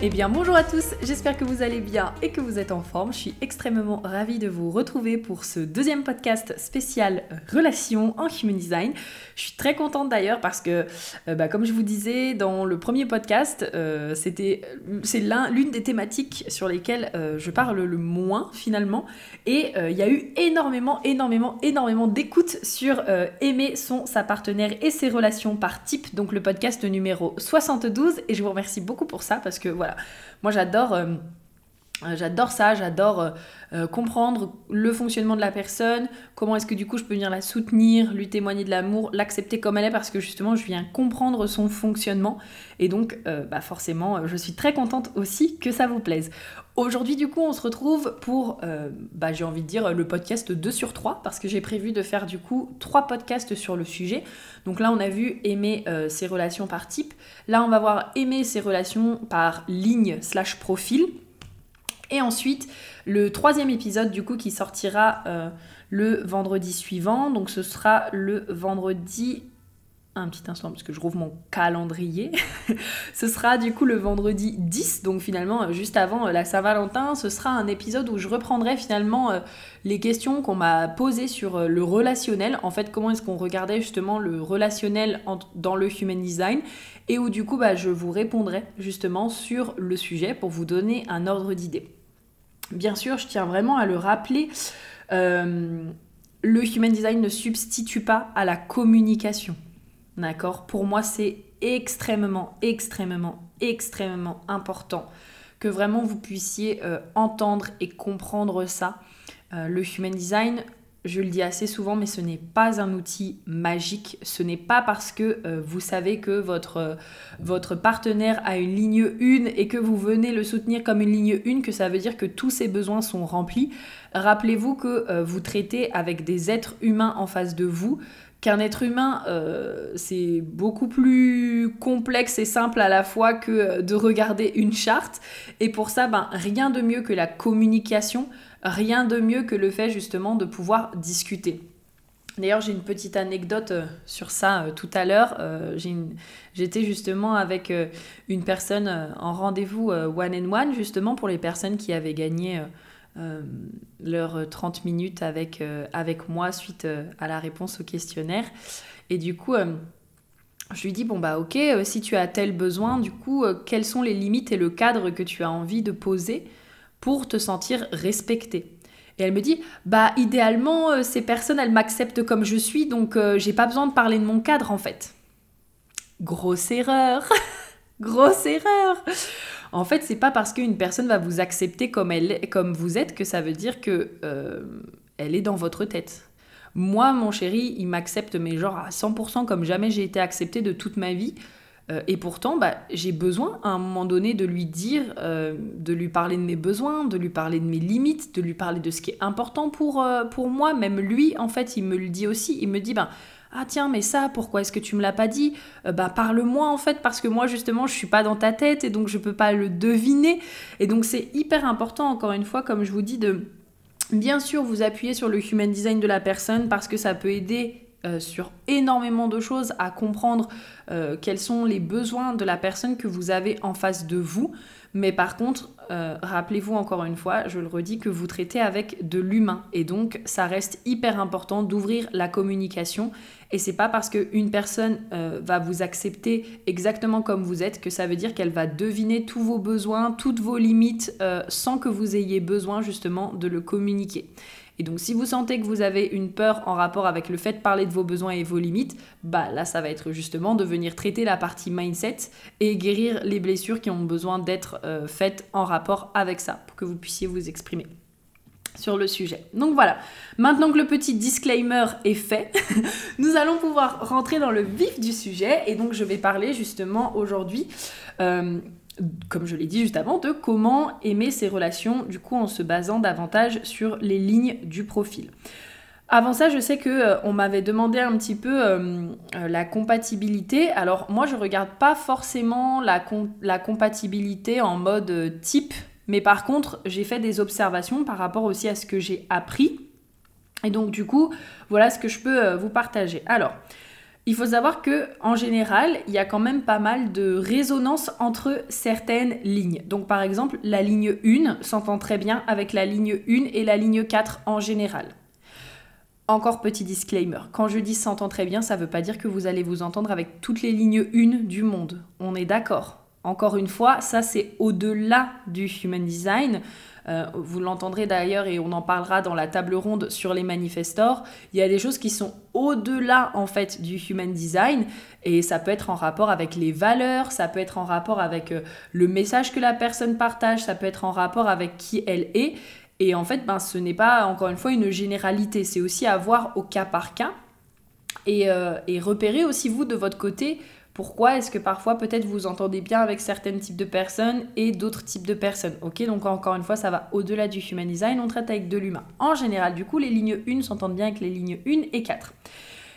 Eh bien bonjour à tous, j'espère que vous allez bien et que vous êtes en forme. Je suis extrêmement ravie de vous retrouver pour ce deuxième podcast spécial Relations en Human Design. Je suis très contente d'ailleurs parce que, euh, bah, comme je vous disais dans le premier podcast, euh, c'est l'une des thématiques sur lesquelles euh, je parle le moins finalement. Et il y a eu énormément, énormément, énormément d'écoutes sur aimer son, sa partenaire et ses relations par type, donc le podcast numéro 72. Et je vous remercie beaucoup pour ça parce que voilà moi j'adore euh, euh, J'adore ça, j'adore euh, comprendre le fonctionnement de la personne, comment est-ce que du coup je peux venir la soutenir, lui témoigner de l'amour, l'accepter comme elle est parce que justement je viens comprendre son fonctionnement et donc bah forcément je suis très contente aussi que ça vous plaise. Aujourd'hui du coup on se retrouve pour, bah, j'ai envie de dire le podcast 2 sur 3 parce que j'ai prévu de faire du coup 3 podcasts sur le sujet. Donc là on a vu aimer ses relations par type, là on va voir aimer ses relations par ligne slash profil. Et ensuite, le troisième épisode du coup qui sortira euh, le vendredi suivant. Donc ce sera le vendredi un petit instant parce que je rouvre mon calendrier. ce sera du coup le vendredi 10, donc finalement juste avant euh, la Saint-Valentin, ce sera un épisode où je reprendrai finalement euh, les questions qu'on m'a posées sur le relationnel. En fait, comment est-ce qu'on regardait justement le relationnel dans le Human Design? Et où du coup bah, je vous répondrai justement sur le sujet pour vous donner un ordre d'idée. Bien sûr, je tiens vraiment à le rappeler, euh, le human design ne substitue pas à la communication. D'accord Pour moi, c'est extrêmement, extrêmement, extrêmement important que vraiment vous puissiez euh, entendre et comprendre ça. Euh, le human design, je le dis assez souvent, mais ce n'est pas un outil magique. Ce n'est pas parce que euh, vous savez que votre, votre partenaire a une ligne 1 et que vous venez le soutenir comme une ligne 1 que ça veut dire que tous ses besoins sont remplis. Rappelez-vous que vous traitez avec des êtres humains en face de vous qu'un être humain, c'est beaucoup plus complexe et simple à la fois que de regarder une charte. Et pour ça, ben, rien de mieux que la communication rien de mieux que le fait justement de pouvoir discuter. D'ailleurs, j'ai une petite anecdote euh, sur ça euh, tout à l'heure. Euh, j'étais justement avec une personne en rendez-vous one and one, justement pour les personnes qui avaient gagné leurs 30 minutes avec, avec moi suite à la réponse au questionnaire. Et du coup, je lui dis, bon bah ok, si tu as tel besoin, du coup, quelles sont les limites et le cadre que tu as envie de poser pour te sentir respecté? Et elle me dit, bah idéalement, euh, ces personnes, elles m'acceptent comme je suis, donc euh, j'ai pas besoin de parler de mon cadre en fait. Grosse erreur Grosse erreur En fait, c'est pas parce qu'une personne va vous accepter comme, elle, comme vous êtes que ça veut dire que euh, elle est dans votre tête. Moi, mon chéri, il m'accepte, mais genre à 100% comme jamais j'ai été acceptée de toute ma vie. Euh, et pourtant, bah, j'ai besoin à un moment donné de lui dire, euh, de lui parler de mes besoins, de lui parler de mes limites, de lui parler de ce qui est important pour, pour moi. Même lui, en fait, il me le dit aussi. Il me dit, ben, ah tiens, mais ça, pourquoi est-ce que tu me l'as pas dit? Bah parle-moi en fait, parce que moi justement, je suis pas dans ta tête et donc je peux pas le deviner. Et donc c'est hyper important, encore une fois, comme je vous dis, de bien sûr vous appuyer sur le human design de la personne parce que ça peut aider euh, sur énormément de choses, à comprendre euh, quels sont les besoins de la personne que vous avez en face de vous. Mais par contre, euh, rappelez-vous encore une fois, je le redis, que vous traitez avec de l'humain. Et donc, ça reste hyper important d'ouvrir la communication. Et c'est pas parce qu'une personne va vous accepter exactement comme vous êtes que ça veut dire qu'elle va deviner tous vos besoins, toutes vos limites, sans que vous ayez besoin justement de le communiquer. Et donc si vous sentez que vous avez une peur en rapport avec le fait de parler de vos besoins et vos limites, bah là ça va être justement de venir traiter la partie mindset et guérir les blessures qui ont besoin d'être euh, faites en rapport avec ça pour que vous puissiez vous exprimer. sur le sujet. Donc voilà, maintenant que le petit disclaimer est fait, nous allons pouvoir rentrer dans le vif du sujet et donc je vais parler justement aujourd'hui, euh, comme je l'ai dit juste avant, de comment aimer ses relations du coup en se basant davantage sur les lignes du profil. Avant ça, je sais que euh, on m'avait demandé un petit peu euh, la compatibilité. Alors moi, je regarde pas forcément la, la compatibilité en mode type mais par contre, j'ai fait des observations par rapport aussi à ce que j'ai appris. Et donc du coup, voilà ce que je peux euh, vous partager. Alors, il faut savoir que en général, il y a quand même pas mal de résonance entre certaines lignes. Donc par exemple, la ligne 1 s'entend très bien avec la ligne 1 et la ligne 4 en général. Encore petit disclaimer, quand je dis s'entend très bien, ça ne veut pas dire que vous allez vous entendre avec toutes les lignes 1 du monde. On est d'accord. Encore une fois, ça c'est au-delà du human design. Euh, vous l'entendrez d'ailleurs et on en parlera dans la table ronde sur les manifestors. Il y a des choses qui sont au-delà en fait du human design et ça peut être en rapport avec les valeurs, ça peut être en rapport avec euh, le message que la personne partage, ça peut être en rapport avec qui elle est. Et en fait, ben, ce n'est pas encore une fois une généralité, c'est aussi à voir au cas par cas et, euh, et repérer aussi vous de votre côté pourquoi est-ce que parfois peut-être vous entendez bien avec certains types de personnes et d'autres types de personnes Ok, donc encore une fois, ça va au-delà du human design, on traite avec de l'humain. En général, du coup, les lignes 1 s'entendent bien avec les lignes 1 et 4.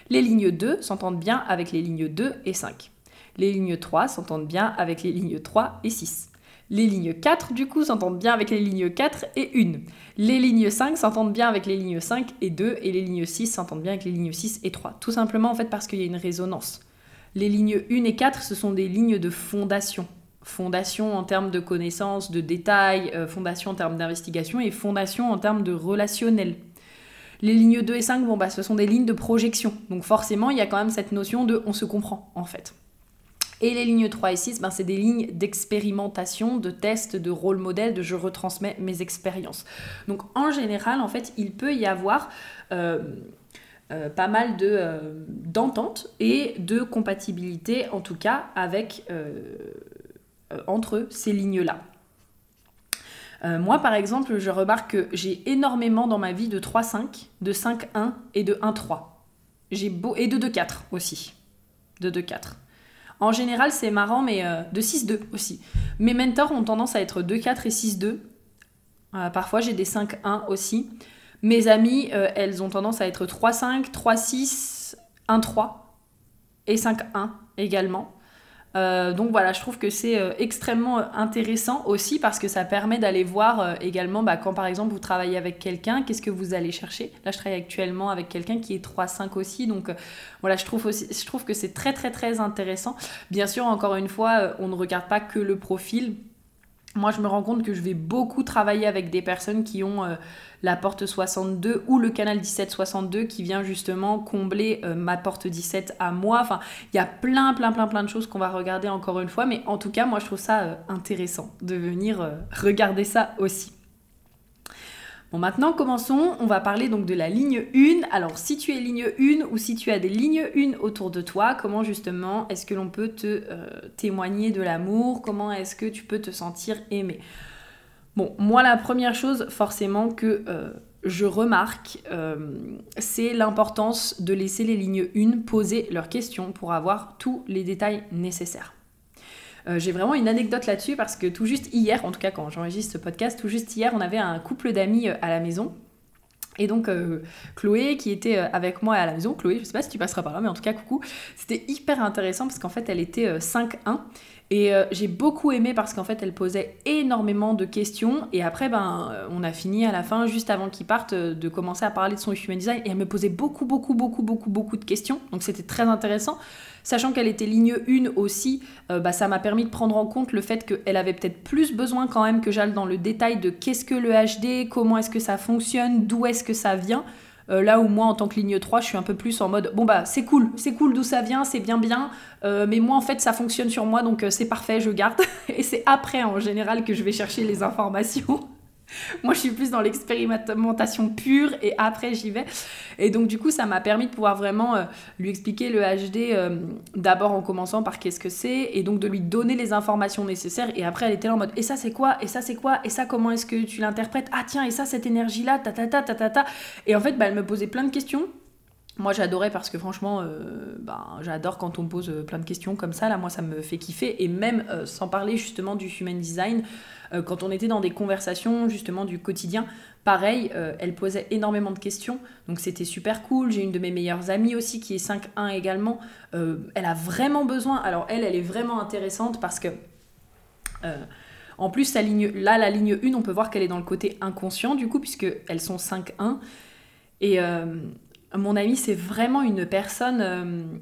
Les lignes 2 s'entendent bien avec les lignes 2 et 5. Les lignes 3 s'entendent bien avec les lignes 3 et 6. Les lignes 4, du coup, s'entendent bien avec les lignes 4 et 1. Les lignes 5 s'entendent bien avec les lignes 5 et 2. Et les lignes 6 s'entendent bien avec les lignes 6 et 3. Tout simplement, en fait, parce qu'il y a une résonance. Les lignes 1 et 4, ce sont des lignes de fondation. Fondation en termes de connaissances, de détails, euh, fondation en termes d'investigation et fondation en termes de relationnel. Les lignes 2 et 5, bon, bah, ce sont des lignes de projection. Donc forcément, il y a quand même cette notion de on se comprend en fait. Et les lignes 3 et 6, ben, c'est des lignes d'expérimentation, de test, de rôle modèle, de je retransmets mes expériences. Donc en général, en fait, il peut y avoir euh, euh, pas mal de, euh, d'entente et de compatibilité, en tout cas, avec, euh, entre ces lignes-là. moi, par exemple, je remarque que j'ai énormément dans ma vie de 3-5, de 5-1 et de 1-3. J'ai beau... Et de 2-4 aussi. De 2-4. En général, c'est marrant, mais de 6-2 aussi. Mes mentors ont tendance à être 2-4 et 6-2. parfois, j'ai des 5-1 aussi. Mes amies, euh, elles ont tendance à être 3-5, 3-6, 1-3 et 5-1 également. Euh, donc voilà, je trouve que c'est euh, extrêmement intéressant aussi parce que ça permet d'aller voir également bah, quand par exemple vous travaillez avec quelqu'un, qu'est-ce que vous allez chercher. Là, je travaille actuellement avec quelqu'un qui est 3-5 aussi, donc voilà, je trouve, aussi, je trouve que c'est très très très intéressant. Bien sûr, encore une fois, on ne regarde pas que le profil. Moi, je me rends compte que je vais beaucoup travailler avec des personnes qui ont la porte 62 ou le canal 1762 qui vient justement combler euh, ma porte 17 à moi. Enfin, il y a plein, plein, plein, plein de choses qu'on va regarder encore une fois, mais en tout cas, moi, je trouve ça euh, intéressant de venir euh, regarder ça aussi. Bon, maintenant, commençons. On va parler donc de la ligne 1. Alors, si tu es ligne 1 ou si tu as des lignes 1 autour de toi, comment justement est-ce que l'on peut te témoigner de l'amour? Comment est-ce que tu peux te sentir aimé? Bon, moi, la première chose, forcément, que euh, je remarque, euh, c'est l'importance de laisser les lignes 1 poser leurs questions pour avoir tous les détails nécessaires. Euh, j'ai vraiment une anecdote là-dessus parce que tout juste hier, en tout cas quand j'enregistre ce podcast, tout juste hier, on avait un couple d'amis à la maison. Et donc Chloé qui était avec moi à la maison, Chloé, je sais pas si tu passeras par là, mais en tout cas coucou, c'était hyper intéressant parce qu'en fait elle était 5-1 et euh, j'ai beaucoup aimé parce qu'en fait, elle posait énormément de questions. Et après, ben, euh, on a fini à la fin, juste avant qu'il parte, euh, de commencer à parler de son human design. Et elle me posait beaucoup, beaucoup, beaucoup, beaucoup, beaucoup de questions. Donc c'était très intéressant. Sachant qu'elle était ligne 1 aussi, bah, ça m'a permis de prendre en compte le fait qu'elle avait peut-être plus besoin quand même que j'aille dans le détail de qu'est-ce que le HD, comment est-ce que ça fonctionne, d'où est-ce que ça vient. Euh, là où moi, en tant que ligne 3, je suis un peu plus en mode bon, bah c'est cool, c'est cool d'où ça vient, c'est bien bien, euh, mais moi en fait ça fonctionne sur moi donc euh, c'est parfait, je garde. Et c'est après en général que je vais chercher les informations. Moi, je suis plus dans l'expérimentation pure et après, j'y vais. Et donc, du coup, ça m'a permis de pouvoir vraiment euh, lui expliquer le HD euh, d'abord en commençant par qu'est-ce que c'est et donc de lui donner les informations nécessaires. Et après, elle était là en mode et ça, c'est quoi? Et ça, c'est quoi? Et ça, comment est-ce que tu l'interprètes? Ah, tiens, et ça, cette énergie-là, ta ta ta ta ta. Et en fait, bah, elle me posait plein de questions. Moi j'adorais parce que franchement, euh, ben, j'adore quand on me pose plein de questions comme ça. Là, moi ça me fait kiffer. Et même sans parler justement du human design, euh, quand on était dans des conversations justement du quotidien, pareil, euh, elle posait énormément de questions, donc c'était super cool. J'ai une de mes meilleures amies aussi qui est 5-1 également. Euh, elle a vraiment besoin, alors elle, elle est vraiment intéressante parce que... En plus, ligne, là, la ligne 1, on peut voir qu'elle est dans le côté inconscient, du coup, puisqu'elles sont 5-1. Et mon amie, c'est vraiment une personne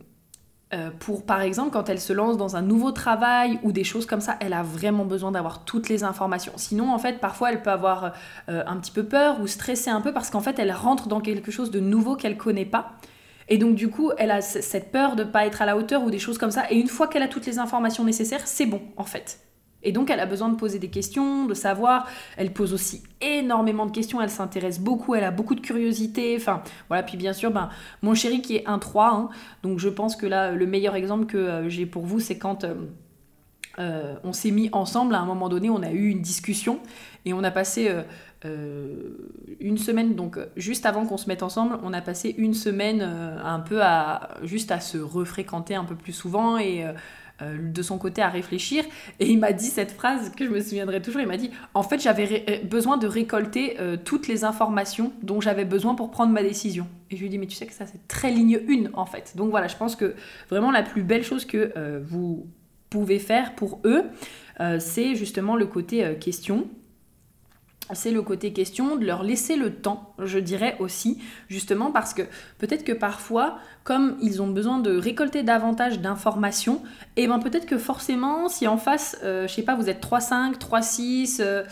euh, pour par exemple quand elle se lance dans un nouveau travail ou des choses comme ça, elle a vraiment besoin d'avoir toutes les informations. Sinon en fait parfois elle peut avoir euh, un petit peu peur ou stresser un peu parce qu'en fait elle rentre dans quelque chose de nouveau qu'elle connaît pas. Et donc du coup elle a cette peur de pas être à la hauteur ou des choses comme ça. Et une fois qu'elle a toutes les informations nécessaires, c'est bon en fait. Et donc elle a besoin de poser des questions, de savoir. Elle pose aussi énormément de questions, elle s'intéresse beaucoup, elle a beaucoup de curiosité. Enfin voilà, puis bien sûr, ben, mon chéri qui est un 3, hein. donc je pense que là, le meilleur exemple que euh, j'ai pour vous, c'est quand euh, euh, on s'est mis ensemble, à un moment donné, on a eu une discussion et on a passé... une semaine, donc juste avant qu'on se mette ensemble, on a passé une semaine un peu à juste à se refréquenter un peu plus souvent et de son côté à réfléchir. Et il m'a dit cette phrase que je me souviendrai toujours. Il m'a dit En fait, j'avais euh, besoin de récolter euh, toutes les informations dont j'avais besoin pour prendre ma décision. Et je lui ai dit Mais tu sais que ça, c'est très ligne 1 en fait. Donc voilà, je pense que vraiment la plus belle chose que vous pouvez faire pour eux, c'est justement le côté question c'est le côté question de leur laisser le temps, je dirais aussi, justement parce que peut-être que parfois, comme ils ont besoin de récolter davantage d'informations, et eh ben peut-être que forcément, si en face, euh, je sais pas, vous êtes 3-5, 3-6, euh,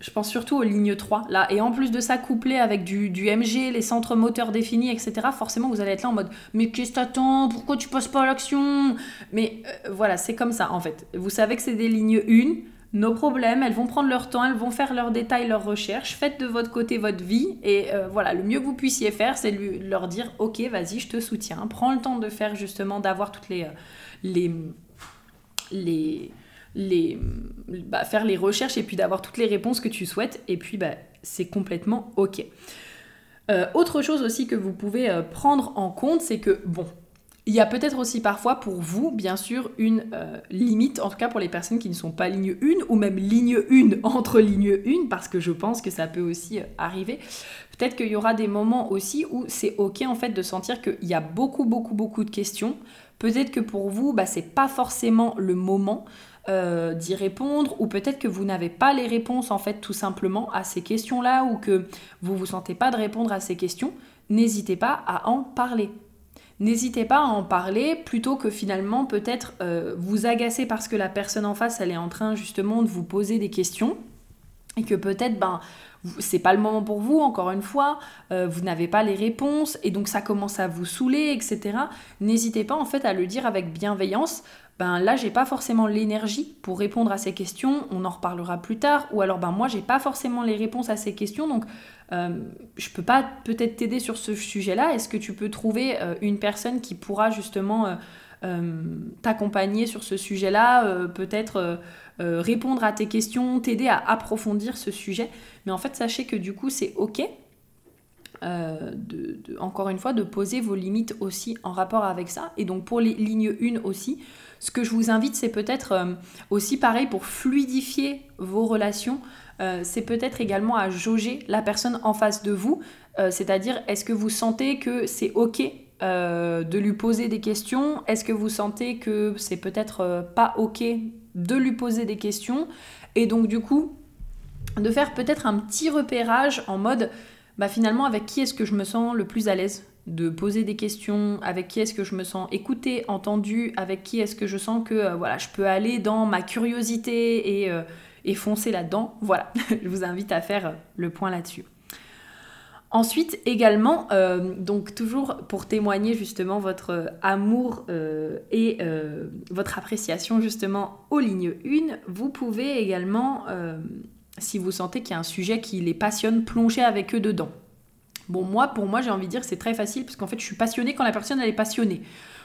je pense surtout aux lignes 3, là, et en plus de ça, couplé avec du, MG, les centres moteurs définis, etc., forcément, vous allez être là en mode « Mais qu'est-ce que t'attends? Pourquoi tu passes pas l'action ?» Mais euh, voilà, c'est comme ça, en fait. Vous savez que c'est des lignes 1, nos problèmes, elles vont prendre leur temps, elles vont faire leurs détails, leurs recherches, faites de votre côté votre vie et euh, voilà, le mieux que vous puissiez faire, c'est leur dire ok, vas-y, je te soutiens, prends le temps de faire justement, d'avoir toutes les... Euh, les, les les, bah, faire les recherches et puis d'avoir toutes les réponses que tu souhaites et puis bah, c'est complètement ok. Euh, autre chose aussi que vous pouvez prendre en compte, c'est que bon, il y a peut-être aussi parfois pour vous, bien sûr, une euh, limite, en tout cas pour les personnes qui ne sont pas ligne 1 ou même ligne 1 entre ligne 1, parce que je pense que ça peut aussi euh, arriver. Peut-être qu'il y aura des moments aussi où c'est ok en fait de sentir qu'il y a beaucoup, beaucoup, beaucoup de questions. Peut-être que pour vous, bah, c'est pas forcément le moment euh, d'y répondre, ou peut-être que vous n'avez pas les réponses en fait tout simplement à ces questions-là, ou que vous vous sentez pas de répondre à ces questions. N'hésitez pas à en parler n'hésitez pas à en parler plutôt que finalement peut-être euh, vous agacer parce que la personne en face elle est en train justement de vous poser des questions et que peut-être ben c'est pas le moment pour vous, encore une fois, euh, vous n'avez pas les réponses et donc ça commence à vous saouler, etc. N'hésitez pas en fait à le dire avec bienveillance. Ben là, j'ai pas forcément l'énergie pour répondre à ces questions, on en reparlera plus tard, ou alors ben moi j'ai pas forcément les réponses à ces questions, donc euh, je peux pas peut-être t'aider sur ce sujet-là. Est-ce que tu peux trouver euh, une personne qui pourra justement euh, t'accompagner sur ce sujet-là, peut-être répondre à tes questions, t'aider à approfondir ce sujet? Mais en fait, sachez que du coup, c'est OK. De, encore une fois, de poser vos limites aussi en rapport avec ça. Et donc pour les lignes 1 aussi, ce que je vous invite, c'est peut-être aussi pareil pour fluidifier vos relations. Euh, c'est peut-être également à jauger la personne en face de vous. Euh, c'est-à-dire, est-ce que vous sentez que c'est OK euh, de lui poser des questions? Est-ce que vous sentez que c'est peut-être pas OK de lui poser des questions? Et donc, du coup, de faire peut-être un petit repérage en mode, bah finalement, avec qui est-ce que je me sens le plus à l'aise? De poser des questions, avec qui est-ce que je me sens écoutée, entendue, avec qui est-ce que je sens que voilà, je peux aller dans ma curiosité et, et foncer là-dedans. Voilà, je vous invite à faire le point là-dessus. Ensuite, également, euh, donc toujours pour témoigner justement votre amour euh, et euh, votre appréciation justement aux lignes 1, vous pouvez également si vous sentez qu'il y a un sujet qui les passionne, plongez avec eux dedans. Bon, moi, pour moi, j'ai envie de dire que c'est très facile parce qu'en fait, je suis passionnée quand la personne, elle est passionnée.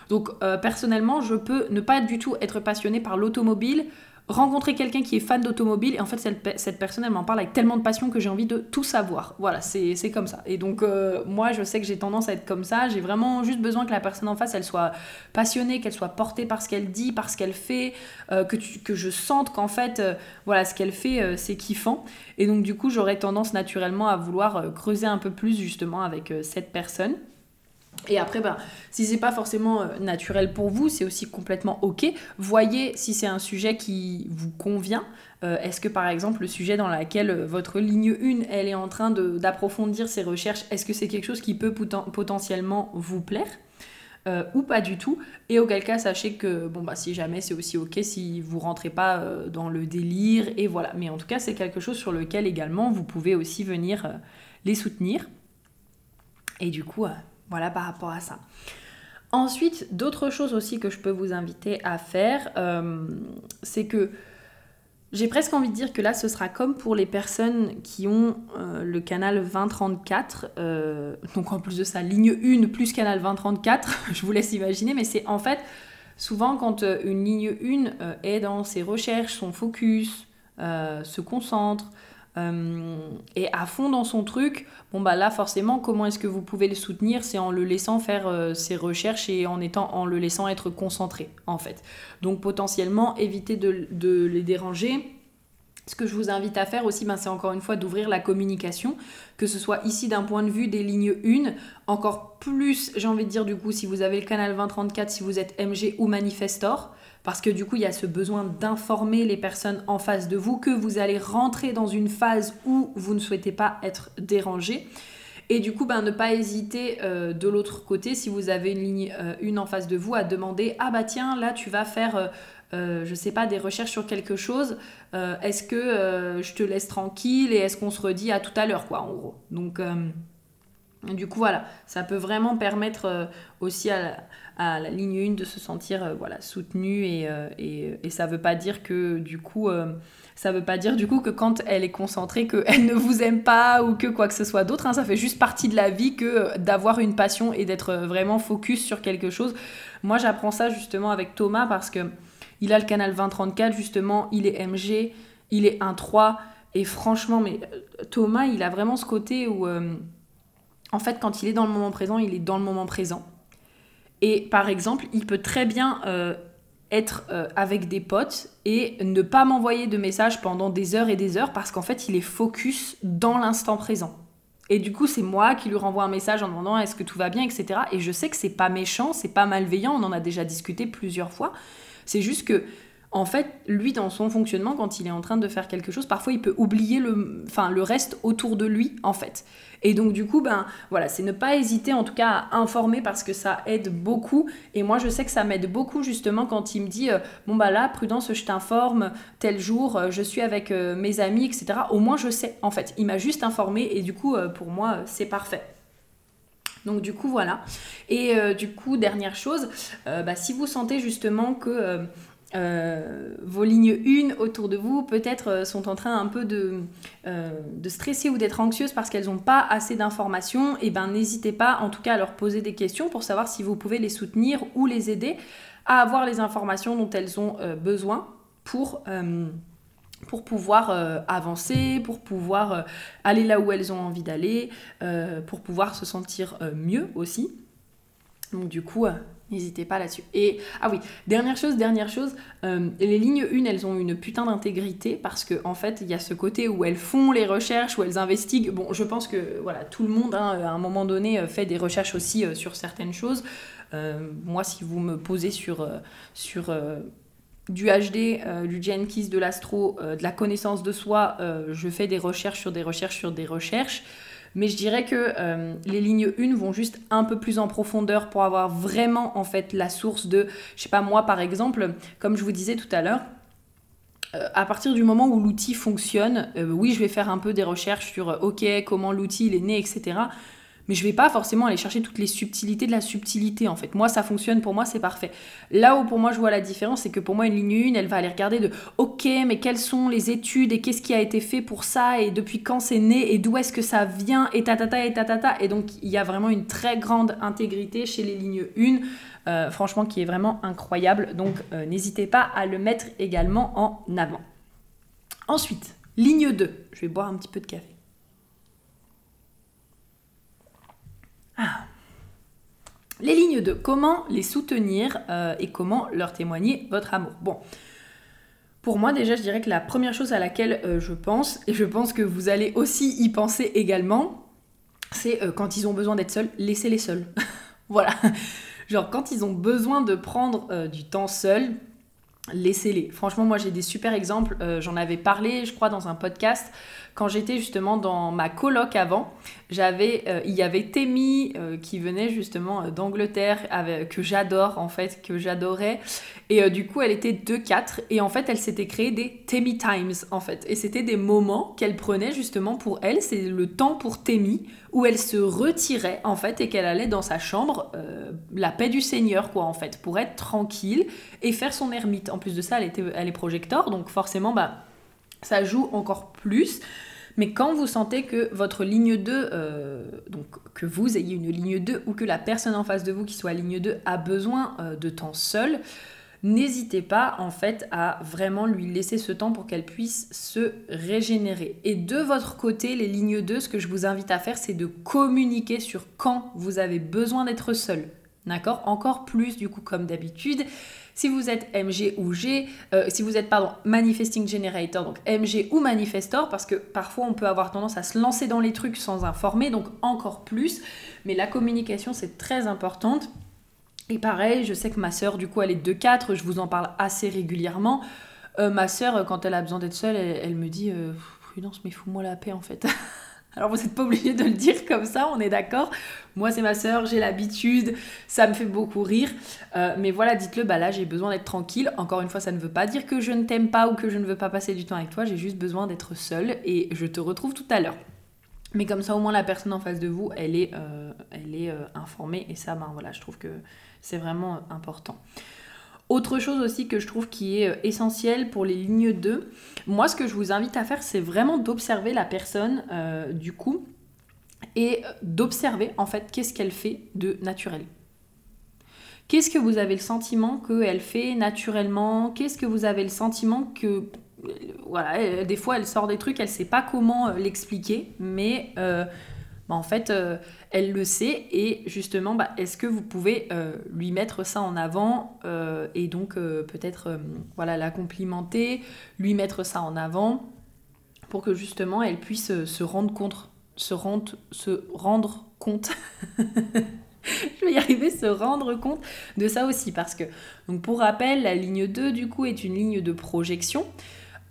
Donc, euh, personnellement, je peux ne pas du tout être passionnée par l'automobile, rencontrer quelqu'un qui est fan d'automobile et en fait cette, personne elle m'en parle avec tellement de passion que j'ai envie de tout savoir. Voilà c'est comme ça. Et donc euh, moi je sais que j'ai tendance à être comme ça. J'ai vraiment juste besoin que la personne en face elle soit passionnée qu'elle soit portée par ce qu'elle dit par ce qu'elle fait euh, que, je sente qu'en fait euh, voilà ce qu'elle fait c'est kiffant. Et donc du coup j'aurais tendance naturellement à vouloir creuser un peu plus justement avec cette personne et après, ben, si c'est pas forcément euh, naturel pour vous, c'est aussi complètement ok. Voyez si c'est un sujet qui vous convient. Euh, est-ce que par exemple le sujet dans lequel euh, votre ligne 1 elle est en train d'approfondir ses recherches, est-ce que c'est quelque chose qui peut potentiellement vous plaire? Ou pas du tout et auquel cas sachez que bon bah si jamais c'est aussi ok si vous rentrez pas dans le délire et voilà mais en tout cas c'est quelque chose sur lequel également vous pouvez aussi venir les soutenir et du coup voilà par rapport à ça. Ensuite, d'autres choses aussi que je peux vous inviter à faire, euh, c'est que j'ai presque envie de dire que là, ce sera comme pour les personnes qui ont euh, le canal 2034. Euh, donc en plus de ça, ligne 1 plus canal 2034, je vous laisse imaginer, mais c'est en fait souvent quand une ligne 1 est dans ses recherches, son focus, se concentre, euh, et à fond dans son truc, bon bah là forcément comment est-ce que vous pouvez le soutenir? C'est en le laissant faire euh, ses recherches et en, étant, en le laissant être concentré en fait. Donc potentiellement éviter de, de les déranger. Ce que je vous invite à faire aussi, ben, c'est encore une fois d'ouvrir la communication, que ce soit ici d'un point de vue des lignes 1, encore plus, j'ai envie de dire du coup, si vous avez le canal 2034, si vous êtes MG ou Manifestor, parce que du coup, il y a ce besoin d'informer les personnes en face de vous que vous allez rentrer dans une phase où vous ne souhaitez pas être dérangé. Et du coup, ben, ne pas hésiter euh, de l'autre côté, si vous avez une ligne euh, une en face de vous, à demander Ah bah tiens, là tu vas faire, euh, je sais pas, des recherches sur quelque chose. est-ce que je te laisse tranquille et est-ce qu'on se redit à tout à l'heure, quoi, en gros. Donc, du coup, voilà, ça peut vraiment permettre aussi à, la ligne 1 de se sentir euh, voilà, soutenue et, euh, et, et, ça veut pas dire que du coup euh, ça veut pas dire du coup que quand elle est concentrée qu'elle ne vous aime pas ou que quoi que ce soit d'autre hein. ça fait juste partie de la vie que d'avoir une passion et d'être vraiment focus sur quelque chose moi j'apprends ça justement avec Thomas parce que il a le canal 2034 justement il est MG il est 1-3 et franchement mais Thomas il a vraiment ce côté où en fait quand il est dans le moment présent il est dans le moment présent et par exemple, il peut très bien euh, être euh, avec des potes et ne pas m'envoyer de messages pendant des heures et des heures parce qu'en fait, il est focus dans l'instant présent. Et du coup, c'est moi qui lui renvoie un message en demandant est-ce que tout va bien, etc. Et je sais que c'est pas méchant, c'est pas malveillant, on en a déjà discuté plusieurs fois. C'est juste que en fait, lui, dans son fonctionnement, quand il est en train de faire quelque chose, parfois il peut oublier le, reste autour de lui, en fait. Et donc, du coup, ben voilà, c'est ne pas hésiter en tout cas à informer parce que ça aide beaucoup. Et moi, je sais que ça m'aide beaucoup justement quand il me dit euh, Bon, bah là, prudence, je t'informe, tel jour, euh, je suis avec euh, mes amis, etc. Au moins, je sais, en fait. Il m'a juste informé et du coup, pour moi, c'est parfait. Donc du coup voilà. Et du coup dernière chose, bah, si vous sentez justement que vos lignes 1 autour de vous peut-être euh, sont en train un peu de, euh, de stresser ou d'être anxieuses parce qu'elles n'ont pas assez d'informations, et eh ben n'hésitez pas en tout cas à leur poser des questions pour savoir si vous pouvez les soutenir ou les aider à avoir les informations dont elles ont besoin pour, pour pouvoir avancer, pour pouvoir aller là où elles ont envie d'aller, pour pouvoir se sentir mieux aussi. Donc du coup, N'hésitez pas là-dessus. Et ah oui, dernière chose, dernière chose, euh, les lignes 1, elles ont une putain d'intégrité parce qu'en en fait, il y a ce côté où elles font les recherches, où elles investiguent. Bon, je pense que voilà, tout le monde, hein, à un moment donné, euh, fait des recherches aussi euh, sur certaines choses. moi, si vous me posez sur, sur du HD, du Jenkins, de l'astro, de la connaissance de soi, je fais des recherches sur des recherches sur des recherches. Mais je dirais que euh, les lignes 1 vont juste un peu plus en profondeur pour avoir vraiment en fait la source de, je sais pas moi par exemple, comme je vous disais tout à l'heure, euh, à partir du moment où l'outil fonctionne, euh, oui je vais faire un peu des recherches sur ok comment l'outil il est né, etc. mais je vais pas forcément aller chercher toutes les subtilités de la subtilité en fait. Moi ça fonctionne pour moi, c'est parfait. Là où pour moi je vois la différence, c'est que pour moi une ligne 1, elle va aller regarder de OK, mais quelles sont les études et qu'est-ce qui a été fait pour ça et depuis quand c'est né et d'où est-ce que ça vient et tatata et tatata et donc il y a vraiment une très grande intégrité chez les lignes 1. Euh, franchement qui est vraiment incroyable. Donc euh, n'hésitez pas à le mettre également en avant. Ensuite, ligne 2. Je vais boire un petit peu de café. Ah. Les lignes 2, comment les soutenir euh, et comment leur témoigner votre amour Bon, pour moi déjà je dirais que la première chose à laquelle euh, je pense, et je pense que vous allez aussi y penser également, c'est euh, quand ils ont besoin d'être seuls, laissez-les seuls. voilà. Genre quand ils ont besoin de prendre du temps seuls, laissez-les. Franchement, moi j'ai des super exemples. J'en avais parlé, je crois, dans un podcast quand j'étais justement dans ma coloc avant, j'avais, euh, il y avait Temi euh, qui venait justement euh, d'Angleterre, que j'adore en fait, que j'adorais. Et du coup, elle était 2-4 et en fait, elle s'était créée des Temi Times en fait. Et c'était des moments qu'elle prenait justement pour elle, c'est le temps pour Temi où elle se retirait en fait et qu'elle allait dans sa chambre, la paix du Seigneur quoi en fait, pour être tranquille et faire son ermite. En plus de ça, elle, était, elle est projecteur, donc forcément, bah ça joue encore plus. Mais quand vous sentez que votre ligne 2, euh, donc que vous ayez une ligne 2 ou que la personne en face de vous qui soit ligne 2 a besoin euh, de temps seul, n'hésitez pas en fait à vraiment lui laisser ce temps pour qu'elle puisse se régénérer. Et de votre côté, les lignes 2, ce que je vous invite à faire, c'est de communiquer sur quand vous avez besoin d'être seul. D'accord? Encore plus du coup comme d'habitude. Si vous êtes MG ou G, euh, si vous êtes pardon, Manifesting Generator, donc MG ou Manifestor, parce que parfois on peut avoir tendance à se lancer dans les trucs sans informer, donc encore plus. Mais la communication c'est très importante. Et pareil, je sais que ma sœur, du coup, elle est de 4, je vous en parle assez régulièrement. Euh, ma sœur, quand elle a besoin d'être seule, elle, me dit euh, Prudence, mais fous-moi la paix en fait. Alors vous n'êtes pas obligé de le dire comme ça, on est d'accord. Moi c'est ma sœur, j'ai l'habitude, ça me fait beaucoup rire. Euh, mais voilà, dites-le, bah là j'ai besoin d'être tranquille. Encore une fois, ça ne veut pas dire que je ne t'aime pas ou que je ne veux pas passer du temps avec toi, j'ai juste besoin d'être seule et je te retrouve tout à l'heure. Mais comme ça au moins la personne en face de vous, elle est, euh, euh, informée et ça, ben voilà, je trouve que c'est vraiment important. Autre chose aussi que je trouve qui est euh, essentiel pour les lignes 2, moi ce que je vous invite à faire c'est vraiment d'observer la personne euh, du coup et d'observer en fait qu'est-ce qu'elle fait de naturel. Qu'est-ce que vous avez le sentiment qu'elle fait naturellement? Qu'est-ce que vous avez le sentiment que voilà, des fois elle sort des trucs, elle sait pas comment euh, l'expliquer, mais bah, en fait, euh, elle le sait et justement, bah, est-ce que vous pouvez euh, lui mettre ça en avant euh, et donc peut-être voilà, la complimenter, lui mettre ça en avant pour que justement elle puisse se rendre compte, se rendre, se rendre compte. je vais y arriver, se rendre compte de ça aussi. Parce que, donc pour rappel, la ligne 2, du coup, est une ligne de projection.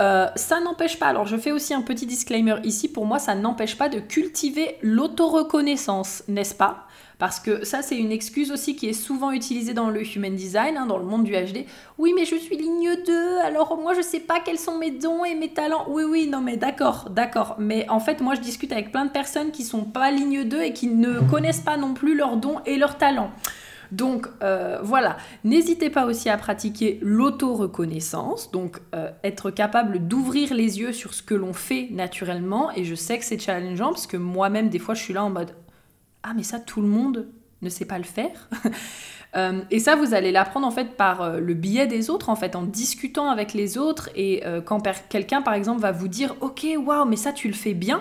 Euh, ça n'empêche pas, alors je fais aussi un petit disclaimer ici, pour moi ça n'empêche pas de cultiver l'autoreconnaissance, n'est-ce pas? Parce que ça c'est une excuse aussi qui est souvent utilisée dans le human design, hein, dans le monde du HD. Oui mais je suis ligne 2, alors moi je sais pas quels sont mes dons et mes talents. Oui oui, non mais d'accord, d'accord. Mais en fait moi je discute avec plein de personnes qui sont pas ligne 2 et qui ne connaissent pas non plus leurs dons et leurs talents. Donc euh, voilà, n'hésitez pas aussi à pratiquer l'auto-reconnaissance, donc euh, être capable d'ouvrir les yeux sur ce que l'on fait naturellement. Et je sais que c'est challengeant parce que moi-même, des fois, je suis là en mode Ah, mais ça, tout le monde ne sait pas le faire. Euh, et ça, vous allez l'apprendre en fait par le biais des autres, en fait, en discutant avec les autres. Et quand quelqu'un, par exemple, va vous dire Ok, waouh, mais ça, tu le fais bien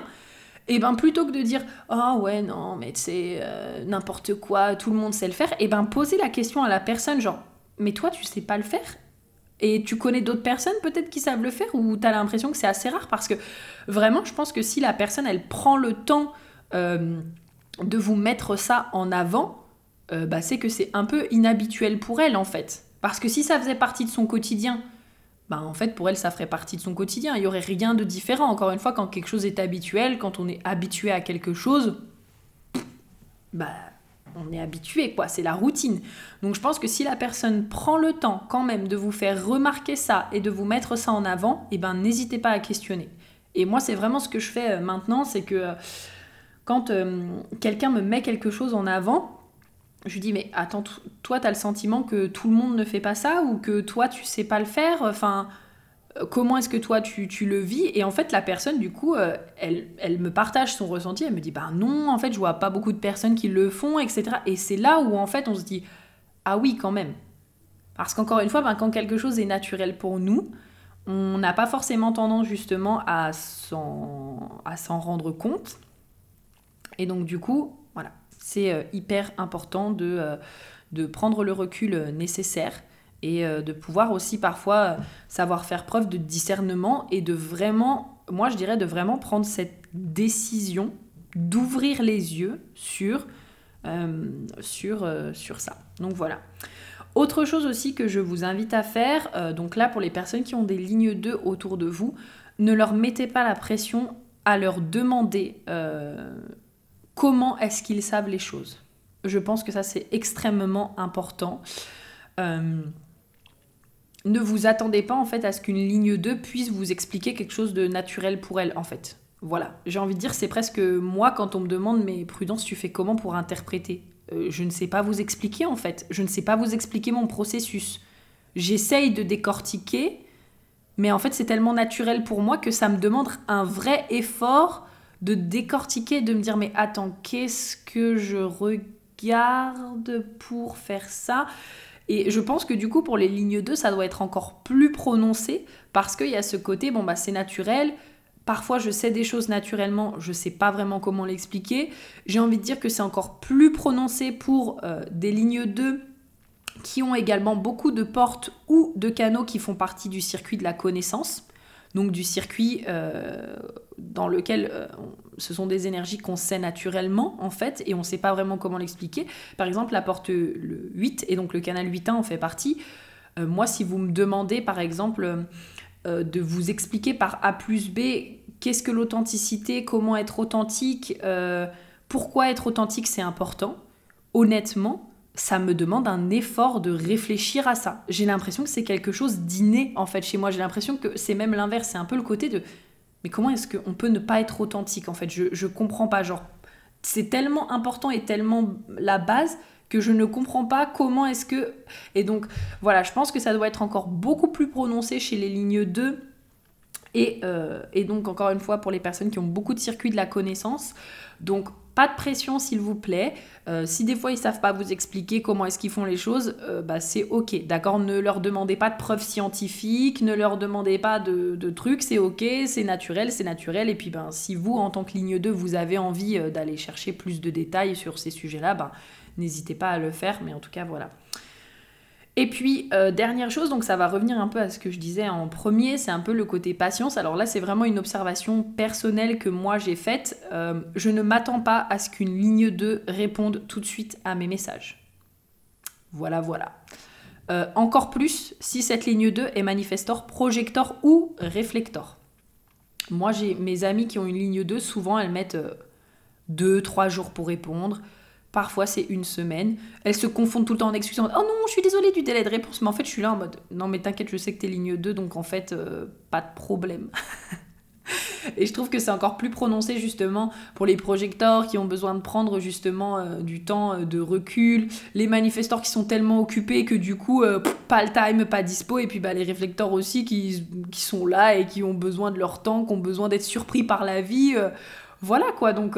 et ben plutôt que de dire ah ouais non mais c'est euh, n'importe quoi tout le monde sait le faire et ben poser la question à la personne genre mais toi tu sais pas le faire? Et tu connais d'autres personnes peut-être qui savent le faire ou tu as l'impression que c'est assez rare parce que vraiment je pense que si la personne elle prend le temps euh, de vous mettre ça en avant euh, bah, c'est que c'est un peu inhabituel pour elle en fait. Parce que si ça faisait partie de son quotidien bah, en fait pour elle ça ferait partie de son quotidien. Il n'y aurait rien de différent. Encore une fois, quand quelque chose est habituel, quand on est habitué à quelque chose, bah on est habitué quoi, c'est la routine. Donc je pense que si la personne prend le temps quand même de vous faire remarquer ça et de vous mettre ça en avant, et eh ben n'hésitez pas à questionner. Et moi c'est vraiment ce que je fais euh, maintenant, c'est que quand quelqu'un me met quelque chose en avant, je lui dis mais attends, toi tu as le sentiment que tout le monde ne fait pas ça ou que toi tu sais pas le faire? Enfin, euh, comment est-ce que toi tu, le vis? Et en fait la personne du coup, euh, elle, me partage son ressenti, elle me dit bah non, en fait je vois pas beaucoup de personnes qui le font, etc. Et c'est là où en fait on se dit ah oui quand même. Parce qu'encore une fois, ben, quand quelque chose est naturel pour nous, on n'a pas forcément tendance justement à s'en rendre compte. Et donc du coup, c'est euh, hyper important de, euh, de prendre le recul euh, nécessaire et de pouvoir aussi parfois savoir faire preuve de discernement et de vraiment, moi je dirais de vraiment prendre cette décision d'ouvrir les yeux sur, sur, sur ça. Donc voilà. Autre chose aussi que je vous invite à faire, donc là pour les personnes qui ont des lignes 2 autour de vous, ne leur mettez pas la pression à leur demander comment est-ce qu'ils savent les choses. Je pense que ça c'est extrêmement important. Euh, ne vous attendez pas en fait à ce qu'une ligne 2 puisse vous expliquer quelque chose de naturel pour elle en fait. Voilà, j'ai envie de dire c'est presque moi quand on me demande mais Prudence tu fais comment pour interpréter? Euh, Je ne sais pas vous expliquer en fait, je ne sais pas vous expliquer mon processus. J'essaye de décortiquer, mais en fait c'est tellement naturel pour moi que ça me demande un vrai effort de décortiquer, de me dire mais attends, qu'est-ce que je regarde pour faire ça? Et je pense que du coup pour les lignes 2, ça doit être encore plus prononcé parce qu'il y a ce côté, bon bah c'est naturel, Parfois, je sais des choses naturellement, je sais pas vraiment comment l'expliquer. J'ai envie de dire que c'est encore plus prononcé pour euh, des lignes 2 qui ont également beaucoup de portes ou de canaux qui font partie du circuit de la connaissance donc du circuit euh, dans lequel euh, ce sont des énergies qu'on sait naturellement en fait et on ne sait pas vraiment comment l'expliquer. Par exemple la porte 8 et donc le canal 8.1 en fait partie. Euh, moi si vous me demandez par exemple de vous expliquer par A plus B qu'est-ce que l'authenticité, comment être authentique, pourquoi être authentique c'est important, honnêtement, ça me demande un effort de réfléchir à ça. J'ai l'impression que c'est quelque chose d'inné en fait chez moi. J'ai l'impression que c'est même l'inverse. C'est un peu le côté de mais comment est-ce qu'on peut ne pas être authentique en fait? Je, je comprends pas. Genre, c'est tellement important et tellement la base que je ne comprends pas comment est-ce que. Et donc, voilà, je pense que ça doit être encore beaucoup plus prononcé chez les lignes 2. Et, euh, et donc, encore une fois, pour les personnes qui ont beaucoup de circuits de la connaissance. Donc, pas de pression s'il vous plaît. Euh, si des fois ils savent pas vous expliquer comment est-ce qu'ils font les choses, euh, bah, c'est ok. D'accord Ne leur demandez pas de preuves scientifiques, ne leur demandez pas de, trucs, c'est ok, c'est naturel, c'est naturel. Et puis ben, si vous, en tant que ligne 2, vous avez envie euh, d'aller chercher plus de détails sur ces sujets-là, ben, n'hésitez pas à le faire. Mais en tout cas, voilà. Et puis, euh, dernière chose, donc ça va revenir un peu à ce que je disais en premier, c'est un peu le côté patience. Alors là, c'est vraiment une observation personnelle que moi j'ai faite. Euh, je ne m'attends pas à ce qu'une ligne 2 réponde tout de suite à mes messages. Voilà, voilà. Euh, encore plus si cette ligne 2 est manifestor, projector ou réflector. Moi, j'ai mes amis qui ont une ligne 2, souvent elles mettent 2-3 jours pour répondre. Parfois, c'est une semaine. Elles se confondent tout le temps en excuses. Oh non, je suis désolée du délai de réponse. Mais en fait, je suis là en mode Non, mais t'inquiète, je sais que t'es ligne 2, donc en fait, euh, pas de problème. Et je trouve que c'est encore plus prononcé justement pour les projecteurs qui ont besoin de prendre justement euh, du temps euh, de recul, les manifestors qui sont tellement occupés que du coup, pas le time, pas dispo, et puis bah, les réflecteurs aussi qui, qui, sont là et qui ont besoin de leur temps, qui ont besoin d'être surpris par la vie. voilà quoi, donc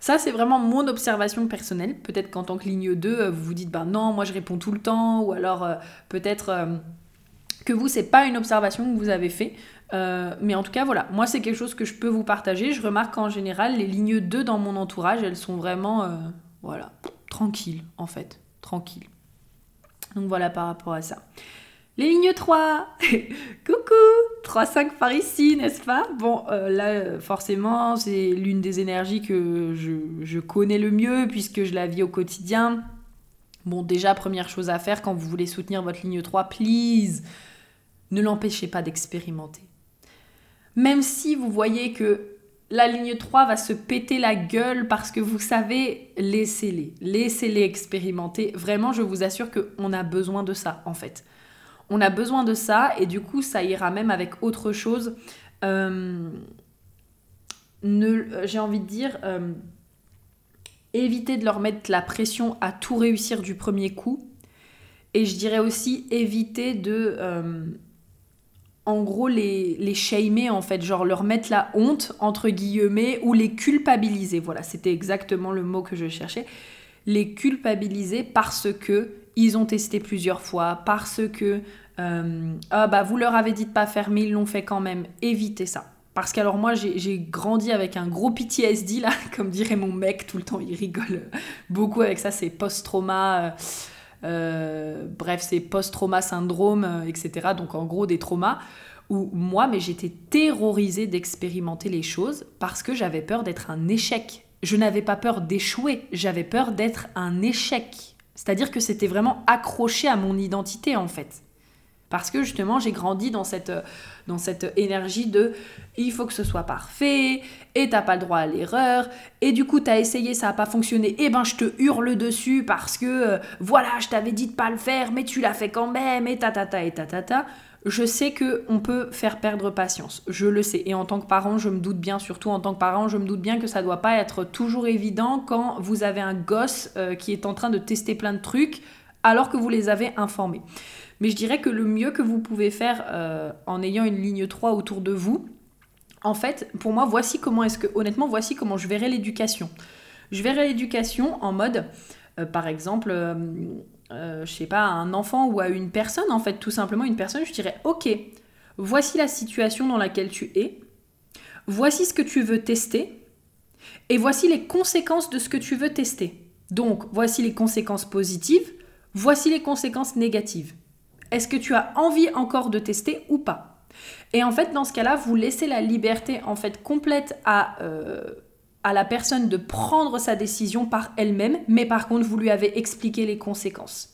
ça, c'est vraiment mon observation personnelle. Peut-être qu'en tant que ligne 2, euh, vous vous dites, ben non, moi je réponds tout le temps, ou alors euh, peut-être euh, que vous, c'est pas une observation que vous avez fait. mais en tout cas, voilà, moi c'est quelque chose que je peux vous partager. Je remarque qu'en général, les lignes 2 dans mon entourage, elles sont vraiment, voilà, tranquilles en fait, tranquilles. Donc voilà par rapport à ça. Les lignes 3 Coucou 3-5 par ici, n'est-ce pas? Bon, euh, là, forcément, c'est l'une des énergies que je, connais le mieux puisque je la vis au quotidien. Bon, déjà, première chose à faire quand vous voulez soutenir votre ligne 3, please, ne l'empêchez pas d'expérimenter. Même si vous voyez que la ligne 3 va se péter la gueule parce que vous savez, laissez-les. Laissez-les expérimenter. Vraiment, je vous assure qu'on a besoin de ça, en fait. On a besoin de ça et du coup, ça ira même avec autre chose. Euh, j'ai envie de dire, euh, éviter de leur mettre la pression à tout réussir du premier coup. Et je dirais aussi éviter de, euh, en gros, les, les shamer, en fait, genre leur mettre la honte, entre guillemets, ou les culpabiliser. Voilà, c'était exactement le mot que je cherchais. Les culpabiliser parce que ils ont testé plusieurs fois, parce que euh, ah bah vous leur avez dit de pas faire, mais ils l'ont fait quand même. Évitez ça. Parce qu'alors moi j'ai grandi avec un gros PTSD là, comme dirait mon mec tout le temps, il rigole beaucoup avec ça, c'est post-trauma, euh, euh, bref c'est post-trauma syndrome, etc. Donc en gros des traumas où moi mais j'étais terrorisée d'expérimenter les choses parce que j'avais peur d'être un échec. Je n'avais pas peur d'échouer, j'avais peur d'être un échec. C'est-à-dire que c'était vraiment accroché à mon identité en fait. Parce que justement, j'ai grandi dans cette, dans cette énergie de il faut que ce soit parfait, et t'as pas le droit à l'erreur, et du coup t'as essayé, ça a pas fonctionné, et eh ben je te hurle dessus parce que euh, voilà, je t'avais dit de pas le faire, mais tu l'as fait quand même, et ta ta ta et ta ta ta. Je sais que on peut faire perdre patience, je le sais, et en tant que parent, je me doute bien, surtout en tant que parent, je me doute bien que ça doit pas être toujours évident quand vous avez un gosse euh, qui est en train de tester plein de trucs alors que vous les avez informés. Mais je dirais que le mieux que vous pouvez faire euh, en ayant une ligne 3 autour de vous, en fait, pour moi, voici comment est-ce que, honnêtement, voici comment je verrais l'éducation. Je verrais l'éducation en mode, euh, par exemple, euh, je sais pas, à un enfant ou à une personne, en fait, tout simplement une personne, je dirais, ok, voici la situation dans laquelle tu es, voici ce que tu veux tester, et voici les conséquences de ce que tu veux tester. Donc, voici les conséquences positives, voici les conséquences négatives. Est-ce que tu as envie encore de tester ou pas? Et en fait, dans ce cas-là, vous laissez la liberté en fait complète à, euh, à la personne de prendre sa décision par elle-même, mais par contre, vous lui avez expliqué les conséquences.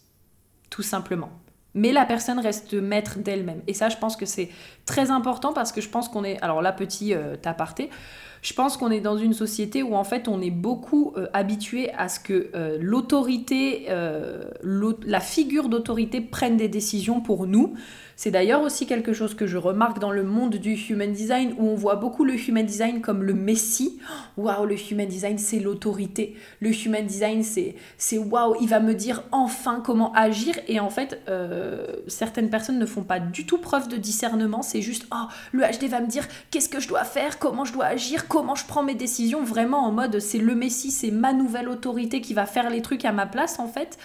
Tout simplement. Mais la personne reste maître d'elle-même. Et ça, je pense que c'est très important parce que je pense qu'on est... Alors là, petit euh, aparté, je pense qu'on est dans une société où en fait on est beaucoup euh, habitué à ce que euh, l'autorité, euh, la figure d'autorité prenne des décisions pour nous. C'est d'ailleurs aussi quelque chose que je remarque dans le monde du human design où on voit beaucoup le human design comme le messie. Waouh, le human design c'est l'autorité. Le human design c'est waouh, il va me dire enfin comment agir et en fait certaines personnes ne font pas du tout preuve de discernement, c'est juste oh, le HD va me dire qu'est-ce que je dois faire, comment je dois agir, comment je prends mes décisions, vraiment en mode c'est le Messie, c'est ma nouvelle autorité qui va faire les trucs à ma place en fait.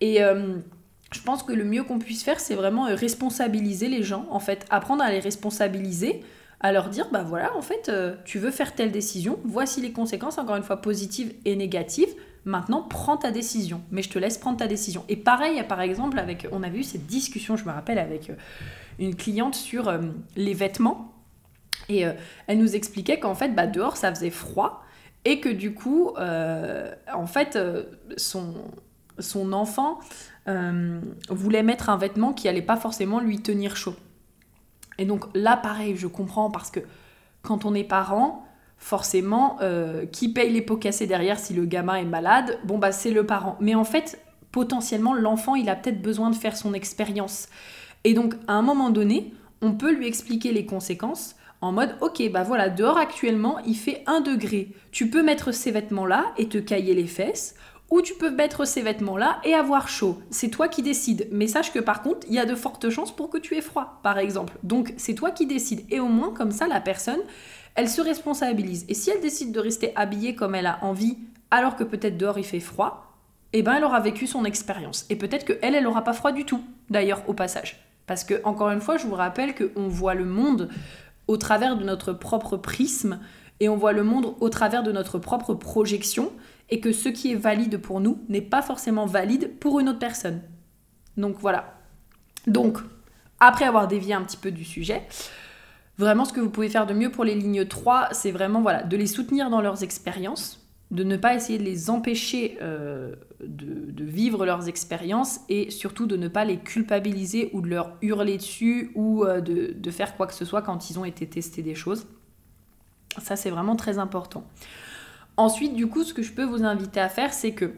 Et euh, je pense que le mieux qu'on puisse faire, c'est vraiment euh, responsabiliser les gens, en fait, apprendre à les responsabiliser, à leur dire, bah voilà, en fait, euh, tu veux faire telle décision, voici les conséquences, encore une fois, positives et négatives, maintenant prends ta décision, mais je te laisse prendre ta décision. Et pareil, par exemple, avec, on avait eu cette discussion, je me rappelle, avec une cliente sur les vêtements, et euh, elle nous expliquait qu'en fait, bah, dehors, ça faisait froid et que du coup, euh, en fait, euh, son, son enfant voulait mettre un vêtement qui allait pas forcément lui tenir chaud. Et donc là, pareil, je comprends parce que quand on est parent, forcément, qui paye les pots cassés derrière si le gamin est malade? Bon, bah c'est le parent. Mais en fait, potentiellement, l'enfant, il a peut-être besoin de faire son expérience. Et donc, à un moment donné, on peut lui expliquer les conséquences en mode ok bah voilà dehors actuellement il fait 1 degré tu peux mettre ces vêtements là et te cailler les fesses ou tu peux mettre ces vêtements là et avoir chaud. C'est toi qui décides. Mais sache que par contre il y a de fortes chances pour que tu aies froid par exemple. Donc c'est toi qui décides. Et au moins comme ça la personne elle se responsabilise. Et si elle décide de rester habillée comme elle a envie alors que peut-être dehors il fait froid eh ben elle aura vécu son expérience. Et peut-être que elle elle aura pas froid du tout d'ailleurs au passage. Parce que encore une fois je vous rappelle qu'on voit le monde au travers de notre propre prisme et on voit le monde au travers de notre propre projection et que ce qui est valide pour nous n'est pas forcément valide pour une autre personne. Donc voilà. Donc, après avoir dévié un petit peu du sujet, vraiment ce que vous pouvez faire de mieux pour les lignes 3, c'est vraiment voilà, de les soutenir dans leurs expériences, de ne pas essayer de les empêcher euh, de, vivre leurs expériences et surtout de ne pas les culpabiliser ou de leur hurler dessus ou euh, de, faire quoi que ce soit quand ils ont été testés des choses. Ça, c'est vraiment très important. Ensuite, du coup, ce que je peux vous inviter à faire, c'est que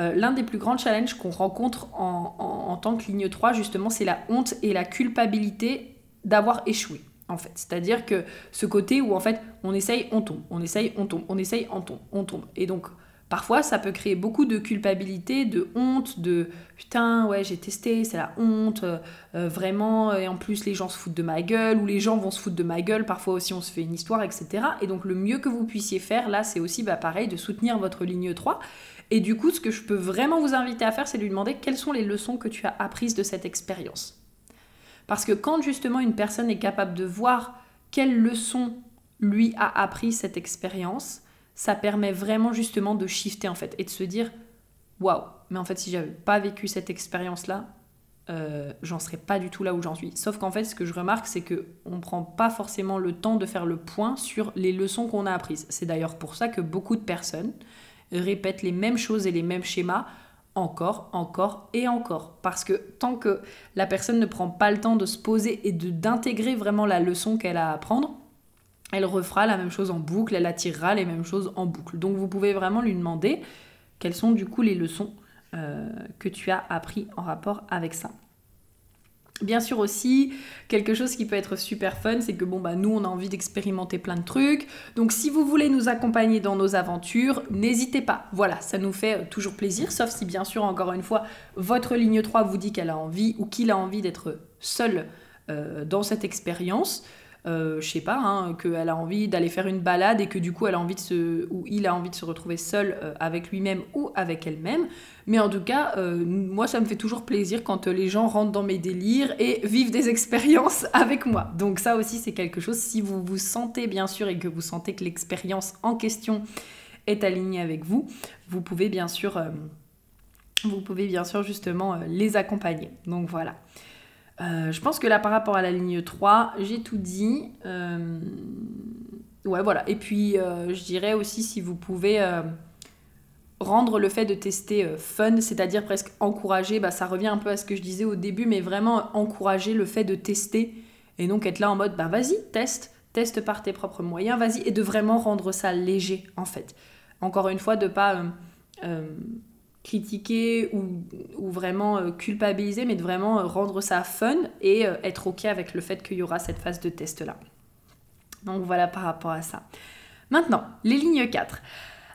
euh, l'un des plus grands challenges qu'on rencontre en, tant que ligne 3, justement, c'est la honte et la culpabilité d'avoir échoué en fait. C'est-à-dire que ce côté où en fait on essaye, on tombe, on essaye, on tombe, on essaye, on tombe, on tombe. Et donc Parfois, ça peut créer beaucoup de culpabilité, de honte, de putain, ouais, j'ai testé, c'est la honte, euh, euh, vraiment, et en plus, les gens se foutent de ma gueule, ou les gens vont se foutre de ma gueule, parfois aussi, on se fait une histoire, etc. Et donc, le mieux que vous puissiez faire, là, c'est aussi, bah, pareil, de soutenir votre ligne 3. Et du coup, ce que je peux vraiment vous inviter à faire, c'est de lui demander quelles sont les leçons que tu as apprises de cette expérience. Parce que quand justement une personne est capable de voir quelles leçons lui a appris cette expérience, ça permet vraiment justement de shifter en fait et de se dire waouh, mais en fait si j'avais pas vécu cette expérience là, euh, j'en serais pas du tout là où j'en suis. Sauf qu'en fait, ce que je remarque, c'est que on prend pas forcément le temps de faire le point sur les leçons qu'on a apprises. C'est d'ailleurs pour ça que beaucoup de personnes répètent les mêmes choses et les mêmes schémas encore, encore et encore. Parce que tant que la personne ne prend pas le temps de se poser et d'intégrer vraiment la leçon qu'elle a à apprendre, elle refera la même chose en boucle, elle attirera les mêmes choses en boucle. Donc vous pouvez vraiment lui demander quelles sont du coup les leçons euh, que tu as appris en rapport avec ça. Bien sûr aussi, quelque chose qui peut être super fun, c'est que bon bah nous on a envie d'expérimenter plein de trucs. Donc si vous voulez nous accompagner dans nos aventures, n'hésitez pas. Voilà, ça nous fait euh, toujours plaisir, sauf si bien sûr encore une fois votre ligne 3 vous dit qu'elle a envie ou qu'il a envie d'être seul euh, dans cette expérience euh, je sais pas, hein, qu'elle a envie d'aller faire une balade et que du coup elle a envie de se, ou retrouver seul euh, avec lui-même ou avec elle-même. Mais en tout cas, euh, moi ça me fait toujours plaisir quand les gens rentrent dans mes délires et vivent des expériences avec moi. Donc ça aussi c'est quelque chose, si vous vous sentez bien sûr et que vous sentez que l'expérience en question est alignée avec vous, vous pouvez bien sûr, euh, vous pouvez bien sûr justement les accompagner. Donc voilà. Euh, je pense que là, par rapport à la ligne 3, j'ai tout dit. Euh, ouais, voilà. Et puis, euh, je dirais aussi si vous pouvez rendre le fait de tester fun, c'est-à-dire presque encourager, bah, ça revient un peu à ce que je disais au début, mais vraiment encourager le fait de tester et donc être là en mode, bah vas-y, teste, teste par tes propres moyens, vas-y, et de vraiment rendre ça léger en fait. Encore une fois, de pas critiquer ou, vraiment euh, culpabiliser, mais de vraiment euh, rendre ça fun et euh, être OK avec le fait qu'il y aura cette phase de test-là. Donc voilà par rapport à ça. Maintenant, les lignes 4.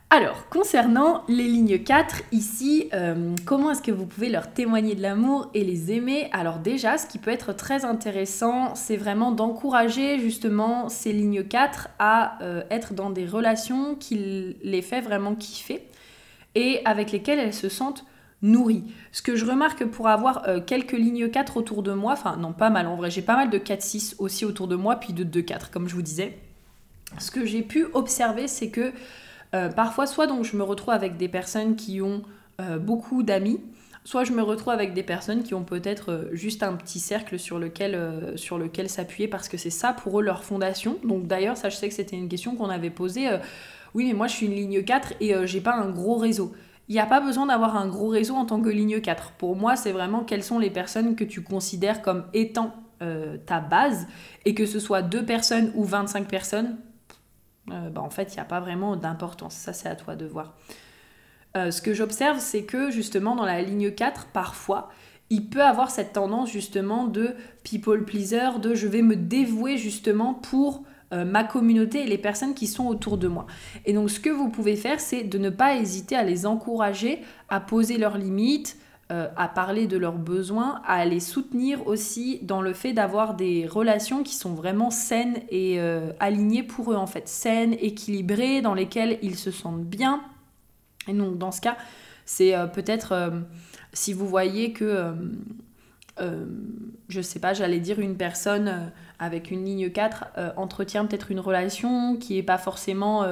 Alors, concernant les lignes 4, ici, comment est-ce que vous pouvez leur témoigner de l'amour et les aimer? Alors déjà, ce qui peut être très intéressant, c'est vraiment d'encourager justement ces lignes 4 à être dans des relations qui les fait vraiment kiffer et avec lesquelles elles se sentent nourries. Ce que je remarque pour avoir euh, quelques lignes 4 autour de moi, enfin non pas mal en vrai, j'ai pas mal de 4-6 aussi autour de moi, puis de 2-4 comme je vous disais. Ce que j'ai pu observer, c'est que euh, parfois, soit donc je me retrouve avec des personnes qui ont euh, beaucoup d'amis, soit je me retrouve avec des personnes qui ont peut-être juste un petit cercle sur lequel, sur lequel s'appuyer parce que c'est ça pour eux leur fondation. Donc d'ailleurs, ça je sais que c'était une question qu'on avait posée oui, mais moi je suis une ligne 4 et euh, j'ai pas un gros réseau. Il n'y a pas besoin d'avoir un gros réseau en tant que ligne 4. Pour moi, c'est vraiment quelles sont les personnes que tu considères comme étant euh, ta base et que ce soit deux personnes ou 25 personnes, euh, bah, en fait, il n'y a pas vraiment d'importance. Ça, c'est à toi de voir. ce que j'observe, c'est que justement dans la ligne 4, parfois, il peut avoir cette tendance justement de people pleaser, de je vais me dévouer justement pour euh, ma communauté et les personnes qui sont autour de moi. Et donc ce que vous pouvez faire, c'est de ne pas hésiter à les encourager à poser leurs limites, euh, à parler de leurs besoins, à les soutenir aussi dans le fait d'avoir des relations qui sont vraiment saines et euh, alignées pour eux en fait, saines, équilibrées, dans lesquelles ils se sentent bien. Et donc dans ce cas, c'est peut-être si vous voyez que euh, je sais pas, j'allais dire une personne euh, avec une ligne 4 euh, entretient peut-être une relation qui n'est pas forcément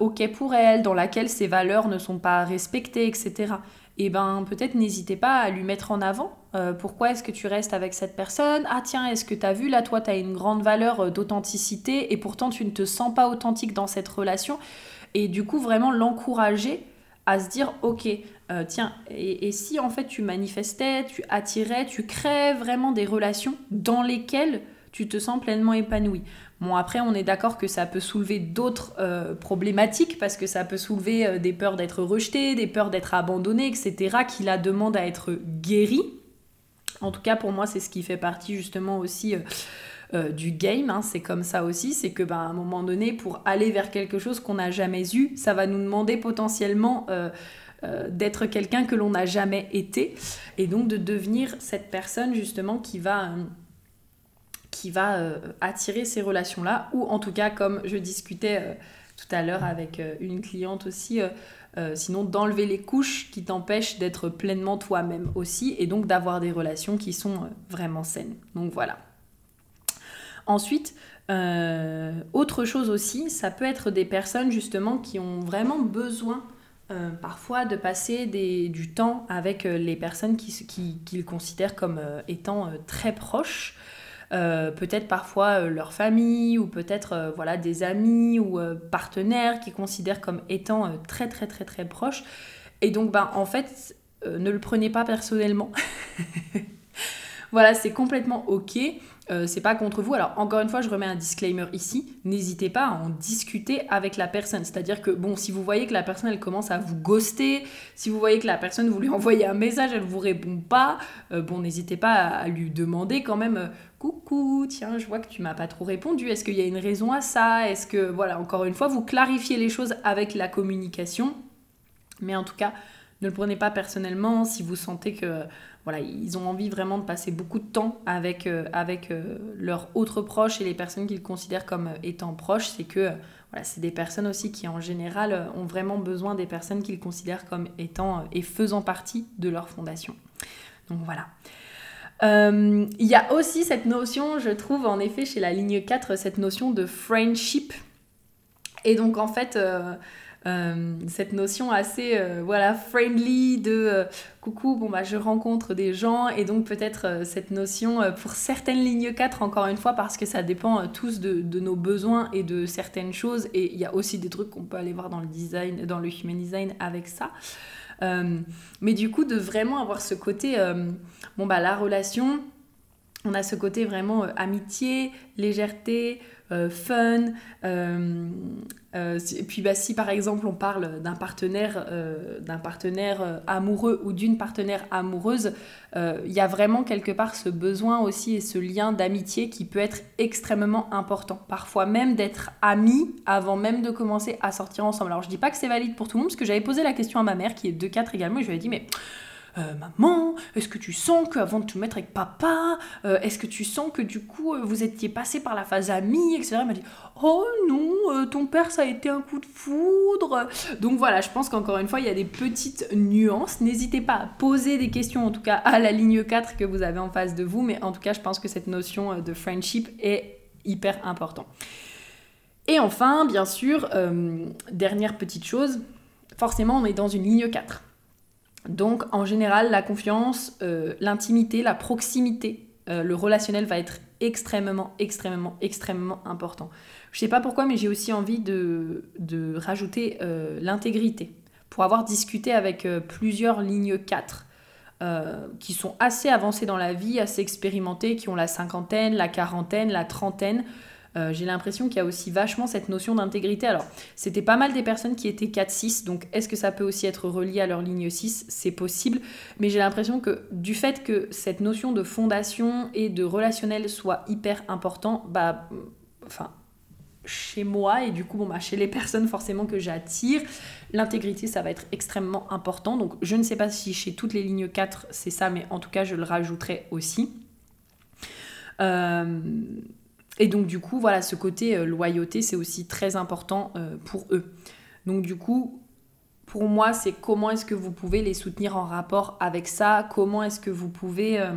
ok pour elle, dans laquelle ses valeurs ne sont pas respectées, etc. Et eh ben peut-être n'hésitez pas à lui mettre en avant. pourquoi est-ce que tu restes avec cette personne? Ah tiens, est-ce que tu as vu là, toi, tu as une grande valeur d'authenticité et pourtant tu ne te sens pas authentique dans cette relation? Et du coup, vraiment l'encourager à se dire, ok, euh, tiens, et, si en fait tu manifestais, tu attirais, tu créais vraiment des relations dans lesquelles tu te sens pleinement épanoui. Bon, après, on est d'accord que ça peut soulever d'autres euh, problématiques parce que ça peut soulever euh, des peurs d'être rejeté, des peurs d'être abandonné, etc., qui la demandent à être guérie. En tout cas, pour moi, c'est ce qui fait partie justement aussi du game, hein, c'est comme ça aussi, c'est que ben, à un moment donné, pour aller vers quelque chose qu'on n'a jamais eu, ça va nous demander potentiellement d'être quelqu'un que l'on n'a jamais été, et donc de devenir cette personne justement qui va qui va attirer ces relations-là, ou en tout cas, comme je discutais tout à l'heure avec une cliente aussi, euh, sinon d'enlever les couches qui t'empêchent d'être pleinement toi-même aussi et donc d'avoir des relations qui sont euh, vraiment saines. Donc voilà. Ensuite, euh, autre chose aussi, ça peut être des personnes justement qui ont vraiment besoin parfois de passer du temps avec les personnes qu'ils qui, considèrent comme étant très proches. Euh, peut-être parfois euh, leur famille ou peut-être euh, voilà des amis ou partenaires qui considèrent comme étant très très très très proches. Et donc ben en fait ne le prenez pas personnellement. voilà, c'est complètement ok. Euh, c'est pas contre vous. Alors encore une fois, je remets un disclaimer ici. N'hésitez pas à en discuter avec la personne. C'est-à-dire que bon, si vous voyez que la personne elle commence à vous ghoster, si vous voyez que la personne vous lui envoyez un message, elle vous répond pas, euh, bon, n'hésitez pas à, lui demander quand même. Euh, Coucou, tiens, je vois que tu m'as pas trop répondu. Est-ce qu'il y a une raison à ça? Est-ce que voilà, encore une fois, vous clarifiez les choses avec la communication. Mais en tout cas, ne le prenez pas personnellement si vous sentez que voilà, ils ont envie vraiment de passer beaucoup de temps avec, euh, avec euh, leurs autres proches et les personnes qu'ils considèrent comme euh, étant proches. C'est que voilà, c'est des personnes aussi qui en général ont vraiment besoin des personnes qu'ils considèrent comme étant et faisant partie de leur fondation. Donc voilà. Il y a aussi cette notion, je trouve en effet chez la ligne 4, cette notion de friendship. Et donc en fait, cette notion assez euh, voilà friendly de euh, coucou bon bah je rencontre des gens. Et donc peut-être cette notion pour certaines lignes 4 encore une fois parce que ça dépend tous de, de, nos besoins et de certaines choses. Et il y a aussi des trucs qu'on peut aller voir dans le design dans le human design avec ça. Mais du coup de vraiment avoir ce côté bon bah la relation on a ce côté vraiment amitié légèreté fun euh, et puis bah, si par exemple on parle d'un partenaire, euh, d'un partenaire euh, amoureux ou d'une partenaire amoureuse, il y a vraiment quelque part ce besoin aussi et ce lien d'amitié qui peut être extrêmement important. Parfois même d'être amis avant même de commencer à sortir ensemble. Alors je dis pas que c'est valide pour tout le monde parce que j'avais posé la question à ma mère qui est de 4 également et je lui ai dit mais euh, maman, est-ce que tu sens qu'avant de te mettre avec papa, euh, est-ce que tu sens que du coup euh, vous étiez passé par la phase amie, etc. Elle m'a dit, oh non, ton père ça a été un coup de foudre. Donc voilà, je pense qu'encore une fois, il y a des petites nuances. N'hésitez pas à poser des questions, en tout cas à la ligne 4 que vous avez en face de vous, mais en tout cas, je pense que cette notion de friendship est hyper important. Et enfin, bien sûr, dernière petite chose, forcément on est dans une ligne 4. Donc en général, la confiance, euh, l'intimité, la proximité, euh, le relationnel va être extrêmement, extrêmement, extrêmement important. Je sais pas pourquoi, mais j'ai aussi envie de, rajouter euh, l'intégrité. Pour avoir discuté avec plusieurs lignes 4 qui sont assez avancées dans la vie, assez expérimentées, qui ont la cinquantaine, la quarantaine, la trentaine, euh, j'ai l'impression qu'il y a aussi vachement cette notion d'intégrité. Alors, c'était pas mal des personnes qui étaient 4-6, donc est-ce que ça peut aussi être relié à leur ligne 6 C'est possible, mais j'ai l'impression que du fait que cette notion de fondation et de relationnel soit hyper important, bah, enfin, chez moi et du coup bon bah chez les personnes forcément que j'attire l'intégrité ça va être extrêmement important. Donc je ne sais pas si chez toutes les lignes 4 c'est ça mais en tout cas je le rajouterai aussi. Euh, et donc du coup, voilà, ce côté euh, loyauté, c'est aussi très important euh, pour eux. Donc du coup, pour moi, c'est comment est-ce que vous pouvez les soutenir en rapport avec ça, comment est-ce que vous pouvez euh,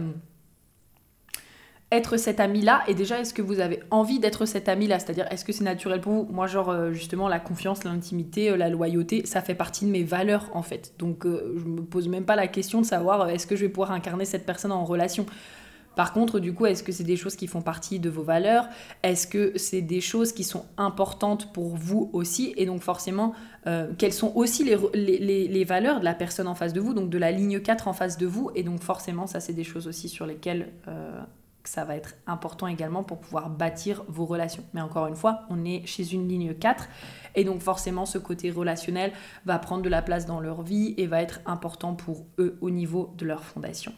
être cet ami-là, et déjà, est-ce que vous avez envie d'être cet ami-là? C'est-à-dire, est-ce que c'est naturel pour vous? Moi, genre, justement, la confiance, l'intimité, la loyauté, ça fait partie de mes valeurs, en fait. Donc, je me pose même pas la question de savoir, est-ce que je vais pouvoir incarner cette personne en relation? Par contre, du coup, est-ce que c'est des choses qui font partie de vos valeurs? Est-ce que c'est des choses qui sont importantes pour vous aussi? Et donc forcément, euh, quelles sont aussi les, valeurs de la personne en face de vous, donc de la ligne 4 en face de vous? Et donc forcément, ça, c'est des choses aussi sur lesquelles... Euh, ça va être important également pour pouvoir bâtir vos relations. Mais encore une fois, on est chez une ligne 4 et donc forcément ce côté relationnel va prendre de la place dans leur vie et va être important pour eux au niveau de leur fondation.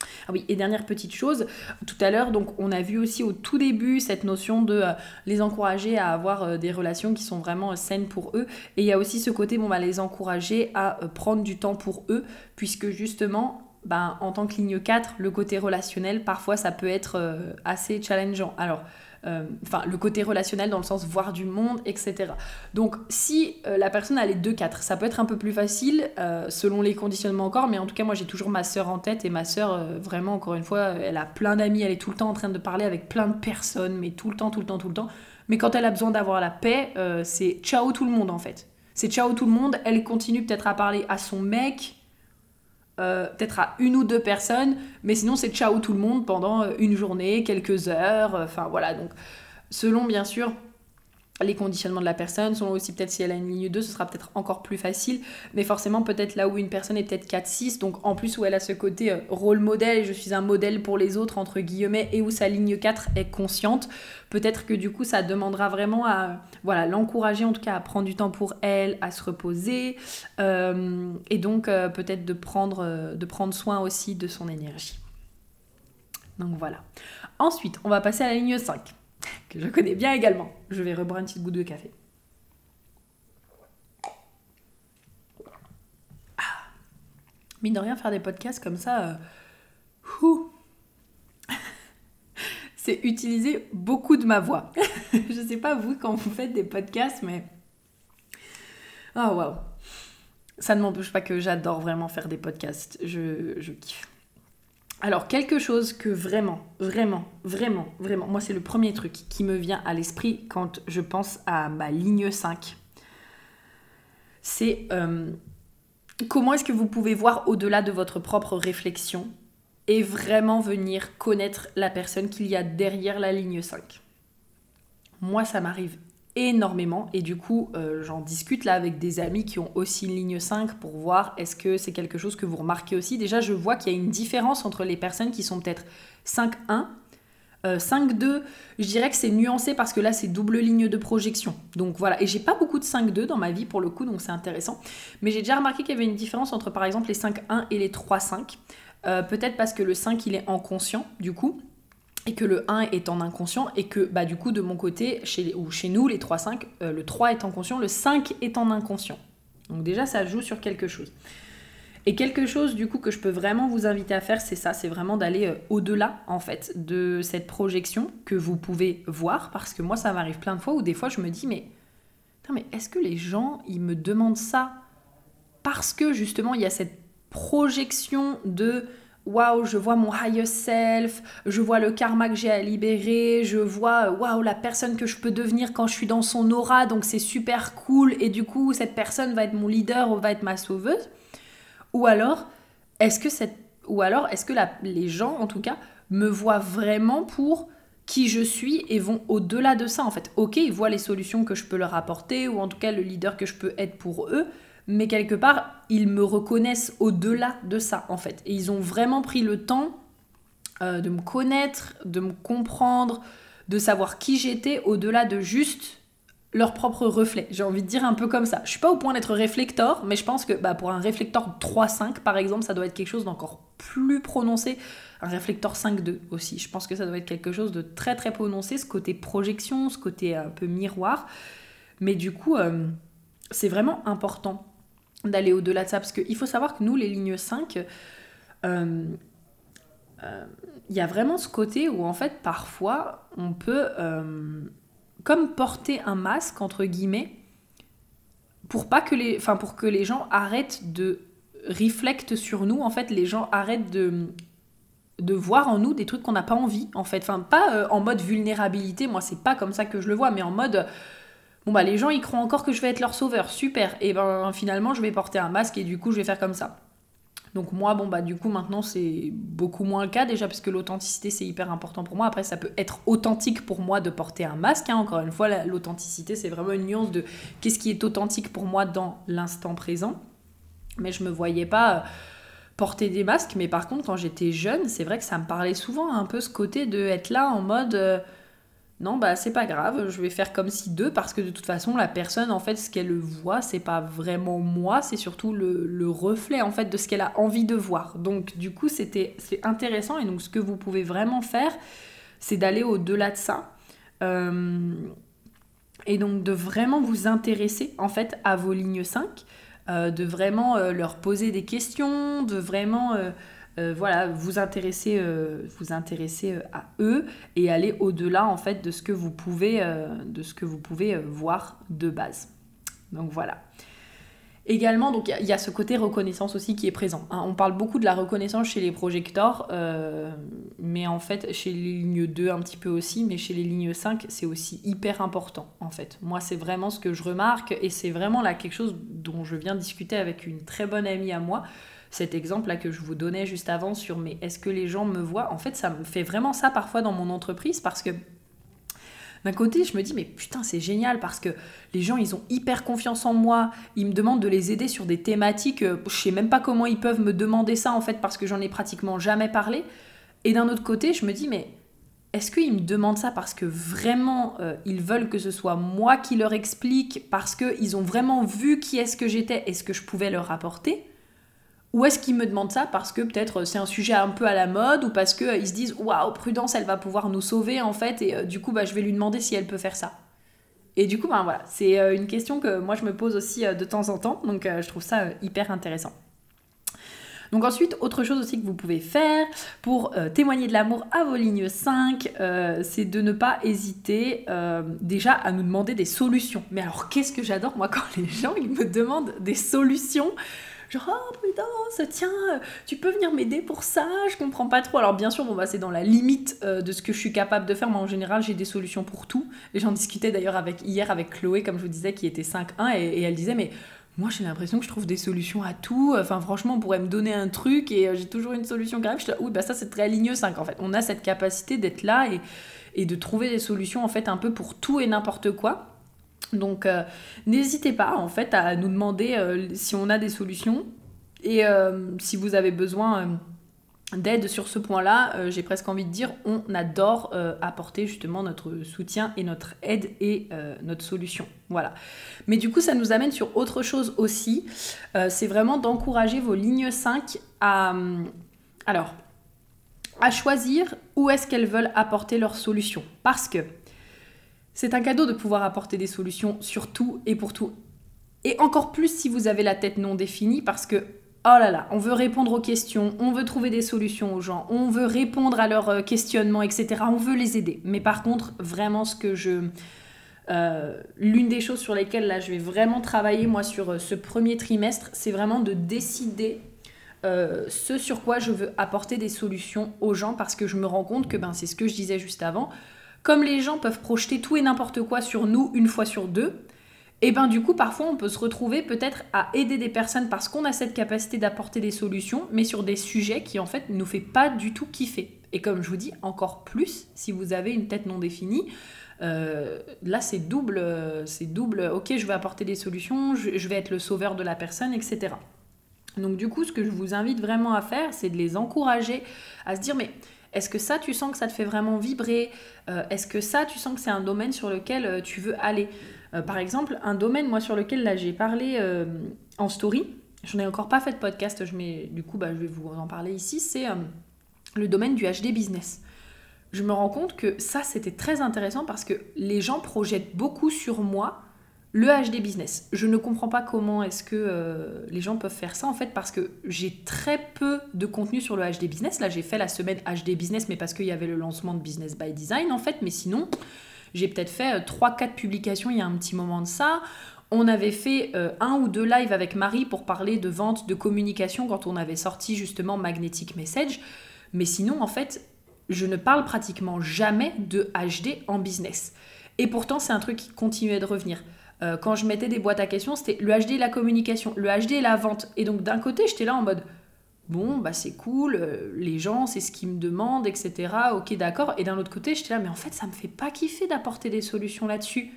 Ah oui, et dernière petite chose, tout à l'heure, donc on a vu aussi au tout début cette notion de euh, les encourager à avoir euh, des relations qui sont vraiment saines pour eux. Et il y a aussi ce côté, bon, bah, les encourager à prendre du temps pour eux, puisque justement, ben, en tant que ligne 4, le côté relationnel, parfois ça peut être assez challengeant. Alors, euh, enfin le côté relationnel dans le sens voir du monde, etc. Donc si euh, la personne a les deux 4, ça peut être un peu plus facile euh, selon les conditionnements encore, mais en tout cas moi j'ai toujours ma sœur en tête et ma sœur vraiment encore une fois elle a plein d'amis, elle est tout le temps en train de parler avec plein de personnes, mais tout le temps, tout le temps, tout le temps. Mais quand elle a besoin d'avoir la paix, c'est ciao tout le monde en fait. C'est ciao tout le monde, elle continue peut-être à parler à son mec, euh, peut-être à une ou deux personnes, mais sinon c'est ciao tout le monde pendant une journée, quelques heures, euh, enfin voilà, donc selon bien sûr les conditionnements de la personne, selon aussi peut-être si elle a une ligne 2, ce sera peut-être encore plus facile, mais forcément peut-être là où une personne est peut-être 4-6, donc en plus où elle a ce côté euh, rôle modèle, je suis un modèle pour les autres, entre guillemets, et où sa ligne 4 est consciente, peut-être que du coup ça demandera vraiment à voilà, l'encourager en tout cas à prendre du temps pour elle, à se reposer, euh, et donc euh, peut-être de prendre, de prendre soin aussi de son énergie. Donc voilà. Ensuite, on va passer à la ligne 5 que je connais bien également. Je vais reboire une petite goutte de café. Ah. Mine de rien, faire des podcasts comme ça, euh, c'est utiliser beaucoup de ma voix. je sais pas vous quand vous faites des podcasts, mais. Oh waouh! Ça ne m'empêche pas que j'adore vraiment faire des podcasts. Je, je kiffe. Alors, quelque chose que vraiment, vraiment, vraiment, vraiment, moi c'est le premier truc qui me vient à l'esprit quand je pense à ma ligne 5. C'est euh, comment est-ce que vous pouvez voir au-delà de votre propre réflexion et vraiment venir connaître la personne qu'il y a derrière la ligne 5. Moi, ça m'arrive énormément et du coup euh, j'en discute là avec des amis qui ont aussi une ligne 5 pour voir est-ce que c'est quelque chose que vous remarquez aussi. Déjà je vois qu'il y a une différence entre les personnes qui sont peut-être 5-1. 5-2, euh, je dirais que c'est nuancé parce que là c'est double ligne de projection. Donc voilà, et j'ai pas beaucoup de 5-2 dans ma vie pour le coup, donc c'est intéressant. Mais j'ai déjà remarqué qu'il y avait une différence entre par exemple les 5-1 et les 3-5. Euh, peut-être parce que le 5 il est en conscient du coup et que le 1 est en inconscient et que bah du coup de mon côté chez ou chez nous les 3 5 euh, le 3 est en conscient le 5 est en inconscient. Donc déjà ça joue sur quelque chose. Et quelque chose du coup que je peux vraiment vous inviter à faire c'est ça c'est vraiment d'aller euh, au-delà en fait de cette projection que vous pouvez voir parce que moi ça m'arrive plein de fois où des fois je me dis mais mais est-ce que les gens ils me demandent ça parce que justement il y a cette projection de waouh, je vois mon higher self, je vois le karma que j'ai à libérer, je vois waouh, la personne que je peux devenir quand je suis dans son aura, donc c'est super cool et du coup, cette personne va être mon leader ou va être ma sauveuse. Ou alors, est-ce que cette ou alors est-ce que les gens en tout cas me voient vraiment pour qui je suis et vont au-delà de ça en fait. OK, ils voient les solutions que je peux leur apporter ou en tout cas le leader que je peux être pour eux, mais quelque part, ils me reconnaissent au-delà de ça, en fait. Et ils ont vraiment pris le temps euh, de me connaître, de me comprendre, de savoir qui j'étais, au-delà de juste leur propre reflet. J'ai envie de dire un peu comme ça. Je suis pas au point d'être réflecteur, mais je pense que bah, pour un réflecteur 3-5, par exemple, ça doit être quelque chose d'encore plus prononcé. Un réflecteur 5-2 aussi. Je pense que ça doit être quelque chose de très très prononcé, ce côté projection, ce côté un peu miroir. Mais du coup, euh, c'est vraiment important d'aller au-delà de ça. Parce qu'il faut savoir que nous, les lignes 5, il euh, euh, y a vraiment ce côté où en fait parfois on peut euh, comme porter un masque entre guillemets pour pas que les gens arrêtent de reflecter sur nous en fait les gens arrêtent de de voir en nous des trucs qu'on n'a pas envie en fait enfin pas en mode vulnérabilité moi c'est pas comme ça que je le vois mais en mode bon bah les gens ils croient encore que je vais être leur sauveur, super. Et ben finalement je vais porter un masque et du coup je vais faire comme ça. Donc moi bon bah du coup maintenant c'est beaucoup moins le cas déjà parce que l'authenticité c'est hyper important pour moi. Après ça peut être authentique pour moi de porter un masque. Hein. Encore une fois l'authenticité c'est vraiment une nuance de qu'est-ce qui est authentique pour moi dans l'instant présent. Mais je me voyais pas euh, porter des masques. Mais par contre quand j'étais jeune c'est vrai que ça me parlait souvent un peu ce côté de être là en mode... Non, bah c'est pas grave, je vais faire comme si deux, parce que de toute façon, la personne, en fait, ce qu'elle voit, c'est pas vraiment moi, c'est surtout le, reflet, en fait, de ce qu'elle a envie de voir. Donc, du coup, c'était c'est intéressant, et donc, ce que vous pouvez vraiment faire, c'est d'aller au-delà de ça. Euh, et donc, de vraiment vous intéresser, en fait, à vos lignes 5, euh, de vraiment euh, leur poser des questions, de vraiment euh, voilà, vous intéresser, euh, vous intéresser euh, à eux et aller au-delà en fait de ce que vous pouvez, de ce que vous pouvez voir de base. Donc voilà. Également, donc il y, a ce côté reconnaissance aussi qui est présent. Hein. On parle beaucoup de la reconnaissance chez les projecteurs, mais en fait chez les lignes 2 un petit peu aussi, mais chez les lignes 5 c'est aussi hyper important en fait. Moi c'est vraiment ce que je remarque et c'est vraiment là quelque chose dont je viens discuter avec une très bonne amie à moi cet exemple-là que je vous donnais juste avant sur mais est-ce que les gens me voient? En fait, ça me fait vraiment ça parfois dans mon entreprise parce que d'un côté, je me dis mais putain, c'est génial parce que les gens, ils ont hyper confiance en moi, ils me demandent de les aider sur des thématiques, euh, je sais même pas comment ils peuvent me demander ça en fait parce que j'en ai pratiquement jamais parlé. Et d'un autre côté, je me dis mais est-ce qu'ils me demandent ça parce que vraiment euh, ils veulent que ce soit moi qui leur explique, parce qu'ils ont vraiment vu qui est-ce que j'étais et ce que je pouvais leur apporter? Ou est-ce qu'ils me demandent ça parce que peut-être c'est un sujet un peu à la mode ou parce qu'ils se disent waouh, Prudence, elle va pouvoir nous sauver en fait et euh, du coup bah, je vais lui demander si elle peut faire ça. Et du coup, ben, voilà, c'est euh, une question que moi je me pose aussi euh, de temps en temps donc je trouve ça hyper intéressant. Donc ensuite, autre chose aussi que vous pouvez faire pour témoigner de l'amour à vos lignes 5, c'est de ne pas hésiter déjà à nous demander des solutions. Mais alors qu'est-ce que j'adore moi quand les gens ils me demandent des solutions genre oh prudence tiens tu peux venir m'aider pour ça je comprends pas trop. Alors bien sûr bon bah c'est dans la limite euh, de ce que je suis capable de faire mais en général j'ai des solutions pour tout. Et j'en discutais d'ailleurs avec hier avec Chloé comme je vous disais qui était 5-1 et, elle disait mais moi j'ai l'impression que je trouve des solutions à tout. Enfin franchement on pourrait me donner un truc et euh, j'ai toujours une solution grave je oui bah ça c'est très ligne 5 en fait. On a cette capacité d'être là et, et de trouver des solutions en fait un peu pour tout et n'importe quoi donc euh, n'hésitez pas en fait à nous demander euh, si on a des solutions et euh, si vous avez besoin d'aide sur ce point-là, j'ai presque envie de dire on adore apporter justement notre soutien et notre aide et notre solution. Voilà. Mais du coup ça nous amène sur autre chose aussi, c'est vraiment d'encourager vos lignes 5 à alors à choisir où est-ce qu'elles veulent apporter leur solution parce que c'est un cadeau de pouvoir apporter des solutions sur tout et pour tout. Et encore plus si vous avez la tête non définie parce que, oh là là, on veut répondre aux questions, on veut trouver des solutions aux gens, on veut répondre à leurs euh, questionnements, etc. On veut les aider. Mais par contre, vraiment ce que je... Euh, l'une des choses sur lesquelles là je vais vraiment travailler moi sur euh, ce premier trimestre, c'est vraiment de décider ce sur quoi je veux apporter des solutions aux gens parce que je me rends compte que ben, c'est ce que je disais juste avant comme les gens peuvent projeter tout et n'importe quoi sur nous une fois sur deux, et ben du coup parfois on peut se retrouver peut-être à aider des personnes parce qu'on a cette capacité d'apporter des solutions, mais sur des sujets qui en fait ne nous fait pas du tout kiffer. Et comme je vous dis, encore plus si vous avez une tête non définie. Euh, là c'est double, c'est double, ok je vais apporter des solutions, je vais être le sauveur de la personne, etc. Donc du coup ce que je vous invite vraiment à faire, c'est de les encourager à se dire mais est-ce que ça, tu sens que ça te fait vraiment vibrer euh, Est-ce que ça, tu sens que c'est un domaine sur lequel euh, tu veux aller euh, Par exemple, un domaine, moi, sur lequel là j'ai parlé en story, je n'en ai encore pas fait de podcast, je mets, du coup, bah, je vais vous en parler ici, c'est le domaine du HD business. Je me rends compte que ça, c'était très intéressant parce que les gens projettent beaucoup sur moi le HD business. Je ne comprends pas comment est-ce que euh, les gens peuvent faire ça en fait parce que j'ai très peu de contenu sur le HD business. Là, j'ai fait la semaine HD business mais parce qu'il y avait le lancement de Business by Design en fait, mais sinon, j'ai peut-être fait 3 euh, 4 publications il y a un petit moment de ça. On avait fait euh, un ou deux lives avec Marie pour parler de vente, de communication quand on avait sorti justement Magnetic Message. Mais sinon, en fait, je ne parle pratiquement jamais de HD en business. Et pourtant, c'est un truc qui continuait de revenir. Euh, quand je mettais des boîtes à questions, c'était le HD et la communication, le HD et la vente. Et donc d'un côté, j'étais là en mode bon, bah c'est cool, euh, les gens, c'est ce qu'ils me demandent, etc. Ok, d'accord. Et d'un autre côté, j'étais là, mais en fait, ça me fait pas kiffer d'apporter des solutions là-dessus.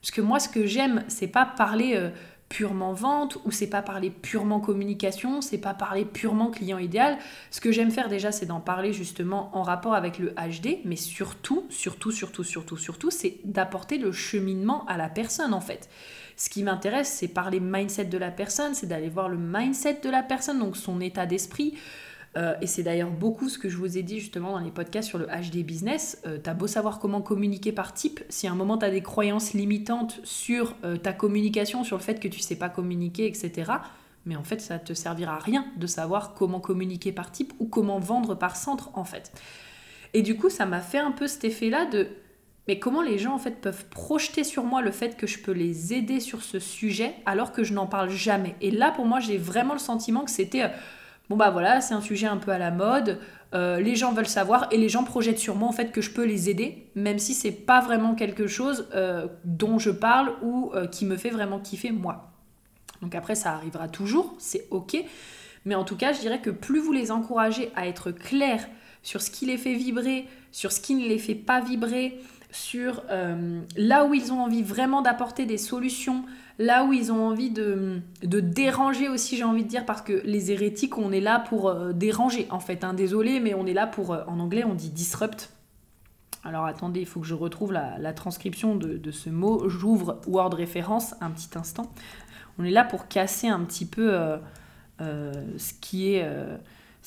Parce que moi, ce que j'aime, c'est pas parler euh, purement vente ou c'est pas parler purement communication, c'est pas parler purement client idéal. Ce que j'aime faire déjà, c'est d'en parler justement en rapport avec le HD, mais surtout, surtout, surtout, surtout, surtout, c'est d'apporter le cheminement à la personne en fait. Ce qui m'intéresse, c'est parler mindset de la personne, c'est d'aller voir le mindset de la personne, donc son état d'esprit, euh, et c'est d'ailleurs beaucoup ce que je vous ai dit justement dans les podcasts sur le HD business. Euh, t'as beau savoir comment communiquer par type, si à un moment t'as des croyances limitantes sur euh, ta communication, sur le fait que tu sais pas communiquer, etc. Mais en fait, ça te servira à rien de savoir comment communiquer par type ou comment vendre par centre en fait. Et du coup, ça m'a fait un peu cet effet-là de mais comment les gens en fait peuvent projeter sur moi le fait que je peux les aider sur ce sujet alors que je n'en parle jamais? Et là, pour moi, j'ai vraiment le sentiment que c'était bon bah voilà, c'est un sujet un peu à la mode, euh, les gens veulent savoir et les gens projettent sur moi en fait que je peux les aider, même si c'est pas vraiment quelque chose euh, dont je parle ou euh, qui me fait vraiment kiffer moi. Donc après ça arrivera toujours, c'est ok, mais en tout cas je dirais que plus vous les encouragez à être clairs sur ce qui les fait vibrer, sur ce qui ne les fait pas vibrer, sur là où ils ont envie vraiment d'apporter des solutions, là où ils ont envie de, déranger aussi, j'ai envie de dire, parce que les hérétiques, on est là pour euh, déranger, en fait. Hein, désolé, mais on est là pour, euh, en anglais, on dit disrupt. Alors attendez, il faut que je retrouve la, transcription de, ce mot. J'ouvre Word référence un petit instant. On est là pour casser un petit peu euh, ce, qui est,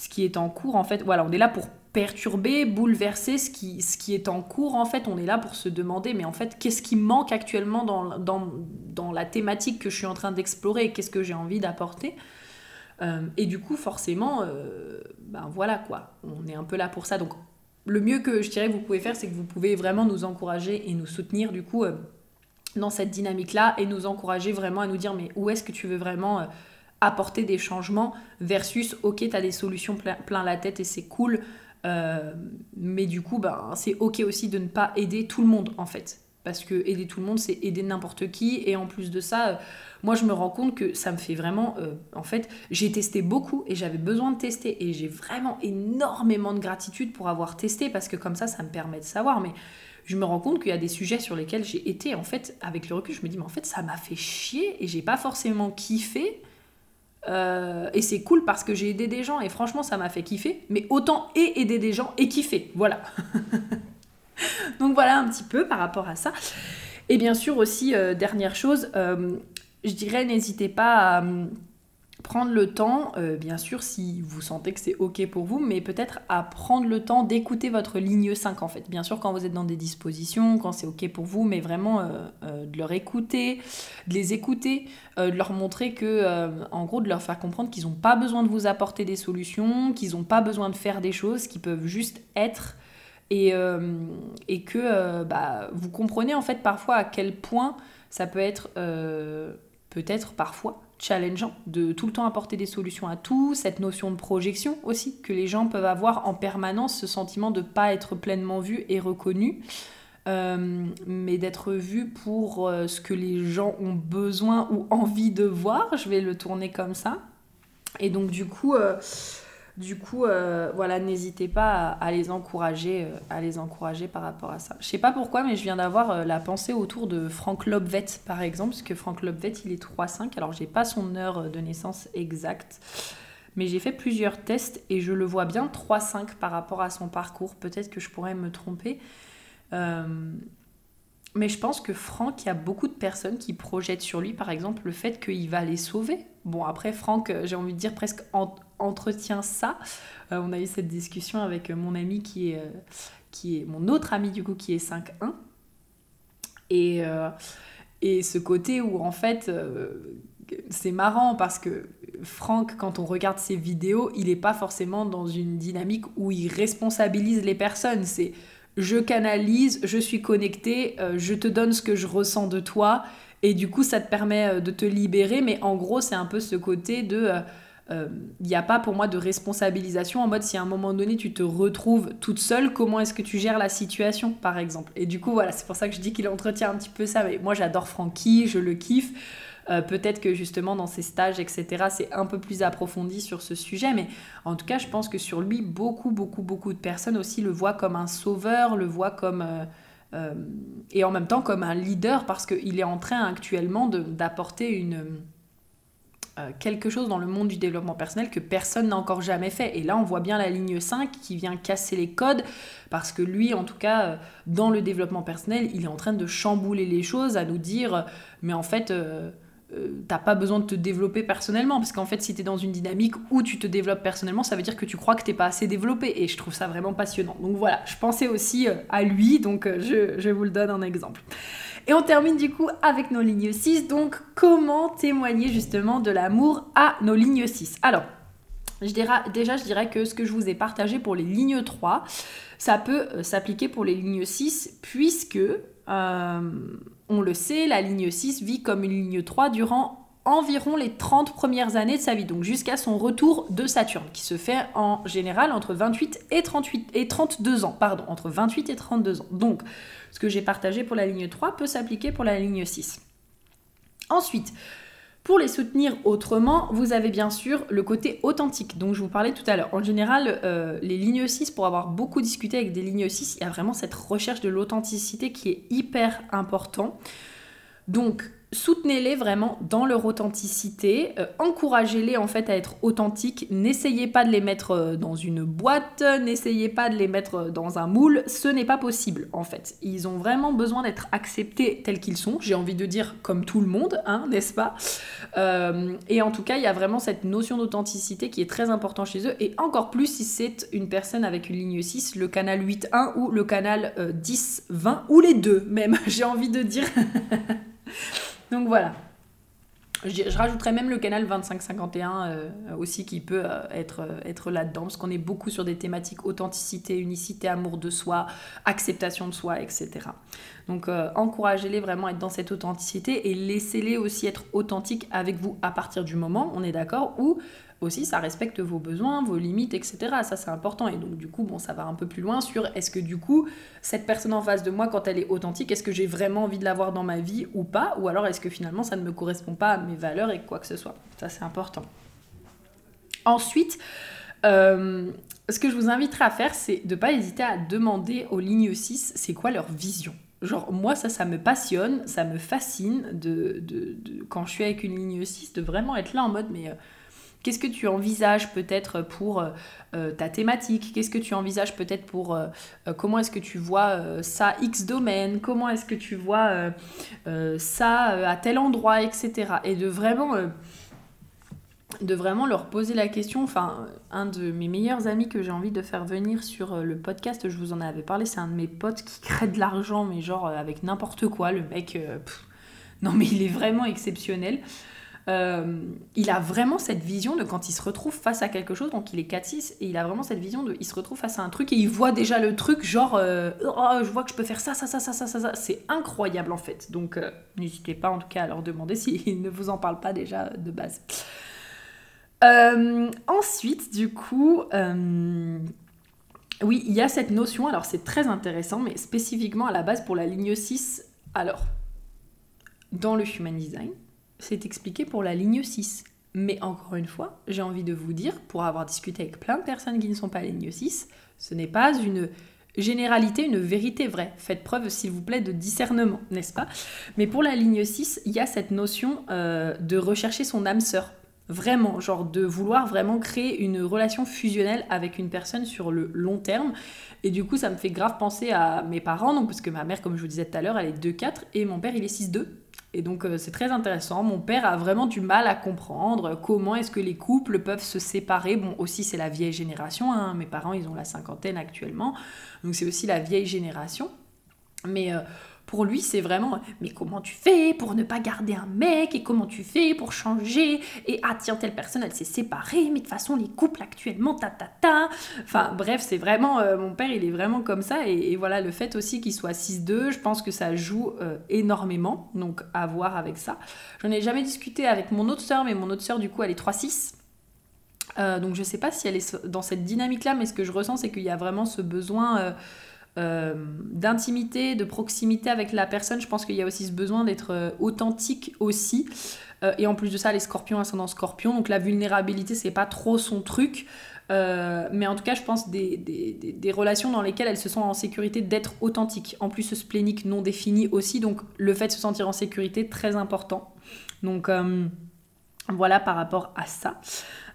ce qui est en cours, en fait. Voilà, on est là pour perturber, bouleverser ce qui, est en cours. En fait, on est là pour se demander, mais en fait, qu'est-ce qui manque actuellement dans, la thématique que je suis en train d'explorer qu'est-ce que j'ai envie d'apporter? Euh, Et du coup, forcément, euh, ben voilà quoi, on est un peu là pour ça. Donc, le mieux que je dirais que vous pouvez faire, c'est que vous pouvez vraiment nous encourager et nous soutenir, du coup, euh, dans cette dynamique-là et nous encourager vraiment à nous dire, mais où est-ce que tu veux vraiment apporter des changements versus ok tu as des solutions plein, plein, la tête et c'est cool euh, mais du coup, ben, c'est ok aussi de ne pas aider tout le monde en fait. Parce que aider tout le monde, c'est aider n'importe qui. Et en plus de ça, euh, moi je me rends compte que ça me fait vraiment. Euh, en fait, j'ai testé beaucoup et j'avais besoin de tester. Et j'ai vraiment énormément de gratitude pour avoir testé parce que comme ça, ça me permet de savoir. Mais je me rends compte qu'il y a des sujets sur lesquels j'ai été. En fait, avec le recul, je me dis, mais en fait, ça m'a fait chier et j'ai pas forcément kiffé. Euh, et c'est cool parce que j'ai aidé des gens et franchement ça m'a fait kiffer. Mais autant et aider des gens et kiffer. Voilà. Donc voilà un petit peu par rapport à ça. Et bien sûr aussi, euh, dernière chose, euh, je dirais n'hésitez pas à prendre le temps, euh, bien sûr si vous sentez que c'est ok pour vous, mais peut-être à prendre le temps d'écouter votre ligne 5 en fait. Bien sûr quand vous êtes dans des dispositions, quand c'est ok pour vous, mais vraiment euh, euh, de leur écouter, de les écouter, de leur montrer que, en gros, de leur faire comprendre qu'ils n'ont pas besoin de vous apporter des solutions, qu'ils n'ont pas besoin de faire des choses, qu'ils peuvent juste être et, et que bah, vous comprenez en fait parfois à quel point ça peut être peut-être parfois challengeant de tout le temps apporter des solutions à tout, cette notion de projection aussi, que les gens peuvent avoir en permanence, ce sentiment de ne pas être pleinement vu et reconnu, euh, mais d'être vu pour euh, ce que les gens ont besoin ou envie de voir, je vais le tourner comme ça. Et donc du coup, euh, du coup, euh, voilà, n'hésitez pas à, les encourager, euh, à les encourager par rapport à ça. Je sais pas pourquoi, mais je viens d'avoir euh, la pensée autour de Frank Lobvet, par exemple, parce que Frank Lobvet, il est 3-5. Alors, j'ai pas son heure de naissance exacte, mais j'ai fait plusieurs tests et je le vois bien 3-5 par rapport à son parcours. Peut-être que je pourrais me tromper. mais je pense que Franck, il y a beaucoup de personnes qui projettent sur lui, par exemple, le fait qu'il va les sauver. Bon, après, Franck, j'ai envie de dire presque en, entretient ça. Euh, on a eu cette discussion avec mon ami qui est, euh, qui est mon autre ami du coup qui est 5-1. Et, euh, et ce côté où en fait c'est marrant parce que Franck, quand on regarde ses vidéos, il n'est pas forcément dans une dynamique où il responsabilise les personnes. C'est je canalise, je suis connecté, je te donne ce que je ressens de toi, et du coup ça te permet de te libérer, mais en gros c'est un peu ce côté de il euh, n'y a pas pour moi de responsabilisation en mode si à un moment donné tu te retrouves toute seule, comment est-ce que tu gères la situation par exemple? Et du coup voilà, c'est pour ça que je dis qu'il entretient un petit peu ça. Mais moi j'adore Francky, je le kiffe. Euh, peut-être que justement dans ses stages, etc., c'est un peu plus approfondi sur ce sujet, mais en tout cas, je pense que sur lui, beaucoup, beaucoup, beaucoup de personnes aussi le voient comme un sauveur, le voient comme... Euh, et en même temps comme un leader, parce qu'il est en train actuellement d'apporter une quelque chose dans le monde du développement personnel que personne n'a encore jamais fait. Et là, on voit bien la ligne 5 qui vient casser les codes, parce que lui, en tout cas, dans le développement personnel, il est en train de chambouler les choses, à nous dire, mais en fait... Euh, t'as pas besoin de te développer personnellement parce qu'en fait si tu es dans une dynamique où tu te développes personnellement ça veut dire que tu crois que t'es pas assez développé et je trouve ça vraiment passionnant. Donc voilà je pensais aussi euh, à lui donc euh, je, vous le donne en exemple. Et on termine du coup avec nos lignes 6 donc comment témoigner justement de l'amour à nos lignes 6 alors déjà, je dirais que ce que je vous ai partagé pour les lignes 3, ça peut s'appliquer pour les lignes 6, puisque on le sait, la ligne 6 vit comme une ligne 3 durant environ les 30 premières années de sa vie, donc jusqu'à son retour de Saturne, qui se fait en général entre 28 et, 38, et 32 ans, pardon, entre 28 et 32 ans. Donc, ce que j'ai partagé pour la ligne 3 peut s'appliquer pour la ligne 6. Ensuite, pour les soutenir autrement, vous avez bien sûr le côté authentique dont je vous parlais tout à l'heure. En général, euh, les lignes 6, pour avoir beaucoup discuté avec des lignes 6, il y a vraiment cette recherche de l'authenticité qui est hyper important. Donc, soutenez-les vraiment dans leur authenticité, euh, encouragez-les en fait à être authentiques, n'essayez pas de les mettre euh, dans une boîte, n'essayez pas de les mettre euh, dans un moule, ce n'est pas possible en fait. Ils ont vraiment besoin d'être acceptés tels qu'ils sont, j'ai envie de dire comme tout le monde, hein, n'est-ce pas? Et en tout cas, il y a vraiment cette notion d'authenticité qui est très importante chez eux, et encore plus si c'est une personne avec une ligne 6, le canal 8.1 ou le canal 10.20, ou les deux même, j'ai envie de dire. Donc voilà. Je, rajouterais même le canal 2551 euh, aussi qui peut euh, être, euh, être là-dedans, parce qu'on est beaucoup sur des thématiques authenticité, unicité, amour de soi, acceptation de soi, etc. Donc encouragez-les vraiment à être dans cette authenticité et laissez-les aussi être authentiques avec vous à partir du moment, on est d'accord, où aussi ça respecte vos besoins, vos limites, etc. Ça c'est important. Et donc du coup, bon, ça va un peu plus loin sur est-ce que du coup, cette personne en face de moi, quand elle est authentique, est-ce que j'ai vraiment envie de l'avoir dans ma vie ou pas? Ou alors est-ce que finalement ça ne me correspond pas à mes valeurs et quoi que ce soit? Ça c'est important. Ensuite, euh, ce que je vous inviterai à faire, c'est de ne pas hésiter à demander aux lignes 6 c'est quoi leur vision? Genre, moi, ça, ça me passionne, ça me fascine de, de, quand je suis avec une ligne 6, de vraiment être là en mode, mais euh, Qu'est-ce que tu envisages peut-être pour euh, euh, ta thématique? Qu'est-ce que tu envisages peut-être pour euh, comment est-ce que tu vois ça X domaine? Comment est-ce que tu vois ça à tel endroit, etc. Et de vraiment de vraiment leur poser la question. Enfin, un de mes meilleurs amis que j'ai envie de faire venir sur le podcast, je vous en avais parlé, c'est un de mes potes qui crée de l'argent, mais genre avec n'importe quoi. Le mec, non mais il est vraiment exceptionnel. Euh, il a vraiment cette vision de quand il se retrouve face à quelque chose, donc il est 4-6, et il a vraiment cette vision de, il se retrouve face à un truc et il voit déjà le truc, genre, euh, oh, je vois que je peux faire ça, ça, ça, ça, ça, ça, c'est incroyable en fait. Donc euh, n'hésitez pas en tout cas à leur demander s'ils ne vous en parlent pas déjà de base. ensuite, du coup, oui, il y a cette notion, alors c'est très intéressant, mais spécifiquement à la base pour la ligne 6, alors, dans le Human Design, c'est expliqué pour la ligne 6. Mais encore une fois, j'ai envie de vous dire, pour avoir discuté avec plein de personnes qui ne sont pas à la ligne 6, ce n'est pas une généralité, une vérité vraie. Faites preuve, s'il vous plaît, de discernement, n'est-ce pas? Mais pour la ligne 6, il y a cette notion euh, de rechercher son âme sœur. Vraiment, genre de vouloir vraiment créer une relation fusionnelle avec une personne sur le long terme. Et du coup, ça me fait grave penser à mes parents, donc, parce que ma mère, comme je vous disais tout à l'heure, elle est 2-4 et mon père, il est 6-2. Et donc euh, c'est très intéressant. Mon père a vraiment du mal à comprendre comment est-ce que les couples peuvent se séparer. Bon, aussi c'est la vieille génération. Hein. Mes parents, ils ont la cinquantaine actuellement. Donc c'est aussi la vieille génération. Mais euh, pour lui, c'est vraiment mais comment tu fais pour ne pas garder un mec et comment tu fais pour changer et ah tiens telle personne elle s'est séparée mais de toute façon les couples actuellement ta ta. Enfin bref, c'est vraiment euh, mon père, il est vraiment comme ça et, voilà le fait aussi qu'il soit 6-2, je pense que ça joue euh, énormément. Donc à voir avec ça. J'en ai jamais discuté avec mon autre sœur mais mon autre sœur du coup elle est 3-6. Euh, donc je sais pas si elle est dans cette dynamique là mais ce que je ressens c'est qu'il y a vraiment ce besoin euh, d'intimité, de proximité avec la personne. Je pense qu'il y a aussi ce besoin d'être euh, authentique aussi. Euh, et en plus de ça, les scorpions, ascendant scorpion, donc la vulnérabilité, c'est pas trop son truc. mais en tout cas, je pense des, des, des, relations dans lesquelles elles se sentent en sécurité d'être authentiques. En plus, ce splénique non défini aussi, donc le fait de se sentir en sécurité, très important. Donc Voilà par rapport à ça.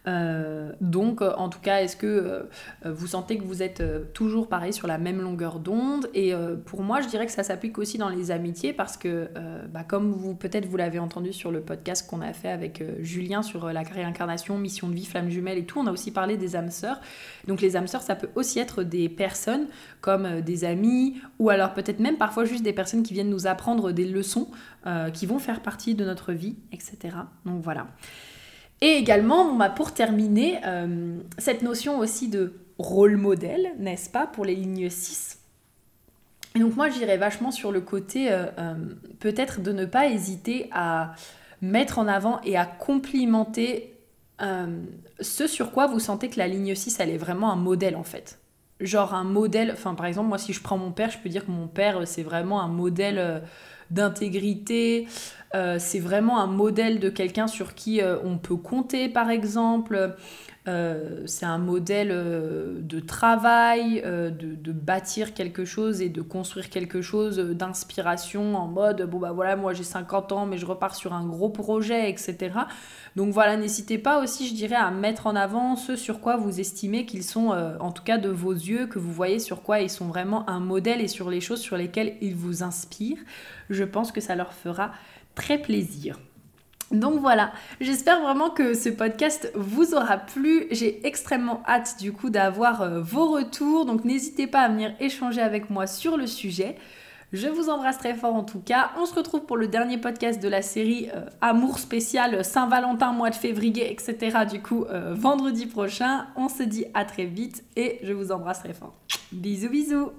Euh, donc, euh, en tout cas, est-ce que euh, vous sentez que vous êtes toujours pareil sur la même longueur d'onde? Et pour moi, je dirais que ça s'applique aussi dans les amitiés parce que, bah, comme vous peut-être vous l'avez entendu sur le podcast qu'on a fait avec Julien sur la réincarnation, mission de vie, flamme jumelle et tout, on a aussi parlé des âmes sœurs. Donc, les âmes sœurs, ça peut aussi être des personnes comme des amis ou alors peut-être même parfois juste des personnes qui viennent nous apprendre des leçons qui vont faire partie de notre vie, etc. Donc voilà. Et également, bah, pour terminer, euh, cette notion aussi de rôle modèle, n'est-ce pas, pour les lignes 6. Et donc moi, j'irais vachement sur le côté euh, euh, peut-être de ne pas hésiter à mettre en avant et à complimenter ce sur quoi vous sentez que la ligne 6, elle est vraiment un modèle en fait. Genre un modèle, enfin par exemple, moi si je prends mon père, je peux dire que mon père, c'est vraiment un modèle d'intégrité, euh, c'est vraiment un modèle de quelqu'un sur qui euh, on peut compter, par exemple. Euh, c'est un modèle de travail, de, bâtir quelque chose et de construire quelque chose d'inspiration en mode bon bah voilà moi j'ai 50 ans mais je repars sur un gros projet etc. Donc voilà n'hésitez pas aussi je dirais à mettre en avant ce sur quoi vous estimez qu'ils sont en tout cas de vos yeux que vous voyez sur quoi ils sont vraiment un modèle et sur les choses sur lesquelles ils vous inspirent. Je pense que ça leur fera très plaisir. Donc voilà, j'espère vraiment que ce podcast vous aura plu. J'ai extrêmement hâte du coup d'avoir euh, vos retours. Donc n'hésitez pas à venir échanger avec moi sur le sujet. Je vous embrasse très fort en tout cas. On se retrouve pour le dernier podcast de la série euh, Amour spécial Saint-Valentin, mois de février, etc. Du coup, euh, vendredi prochain. On se dit à très vite et je vous embrasse très fort. Bisous bisous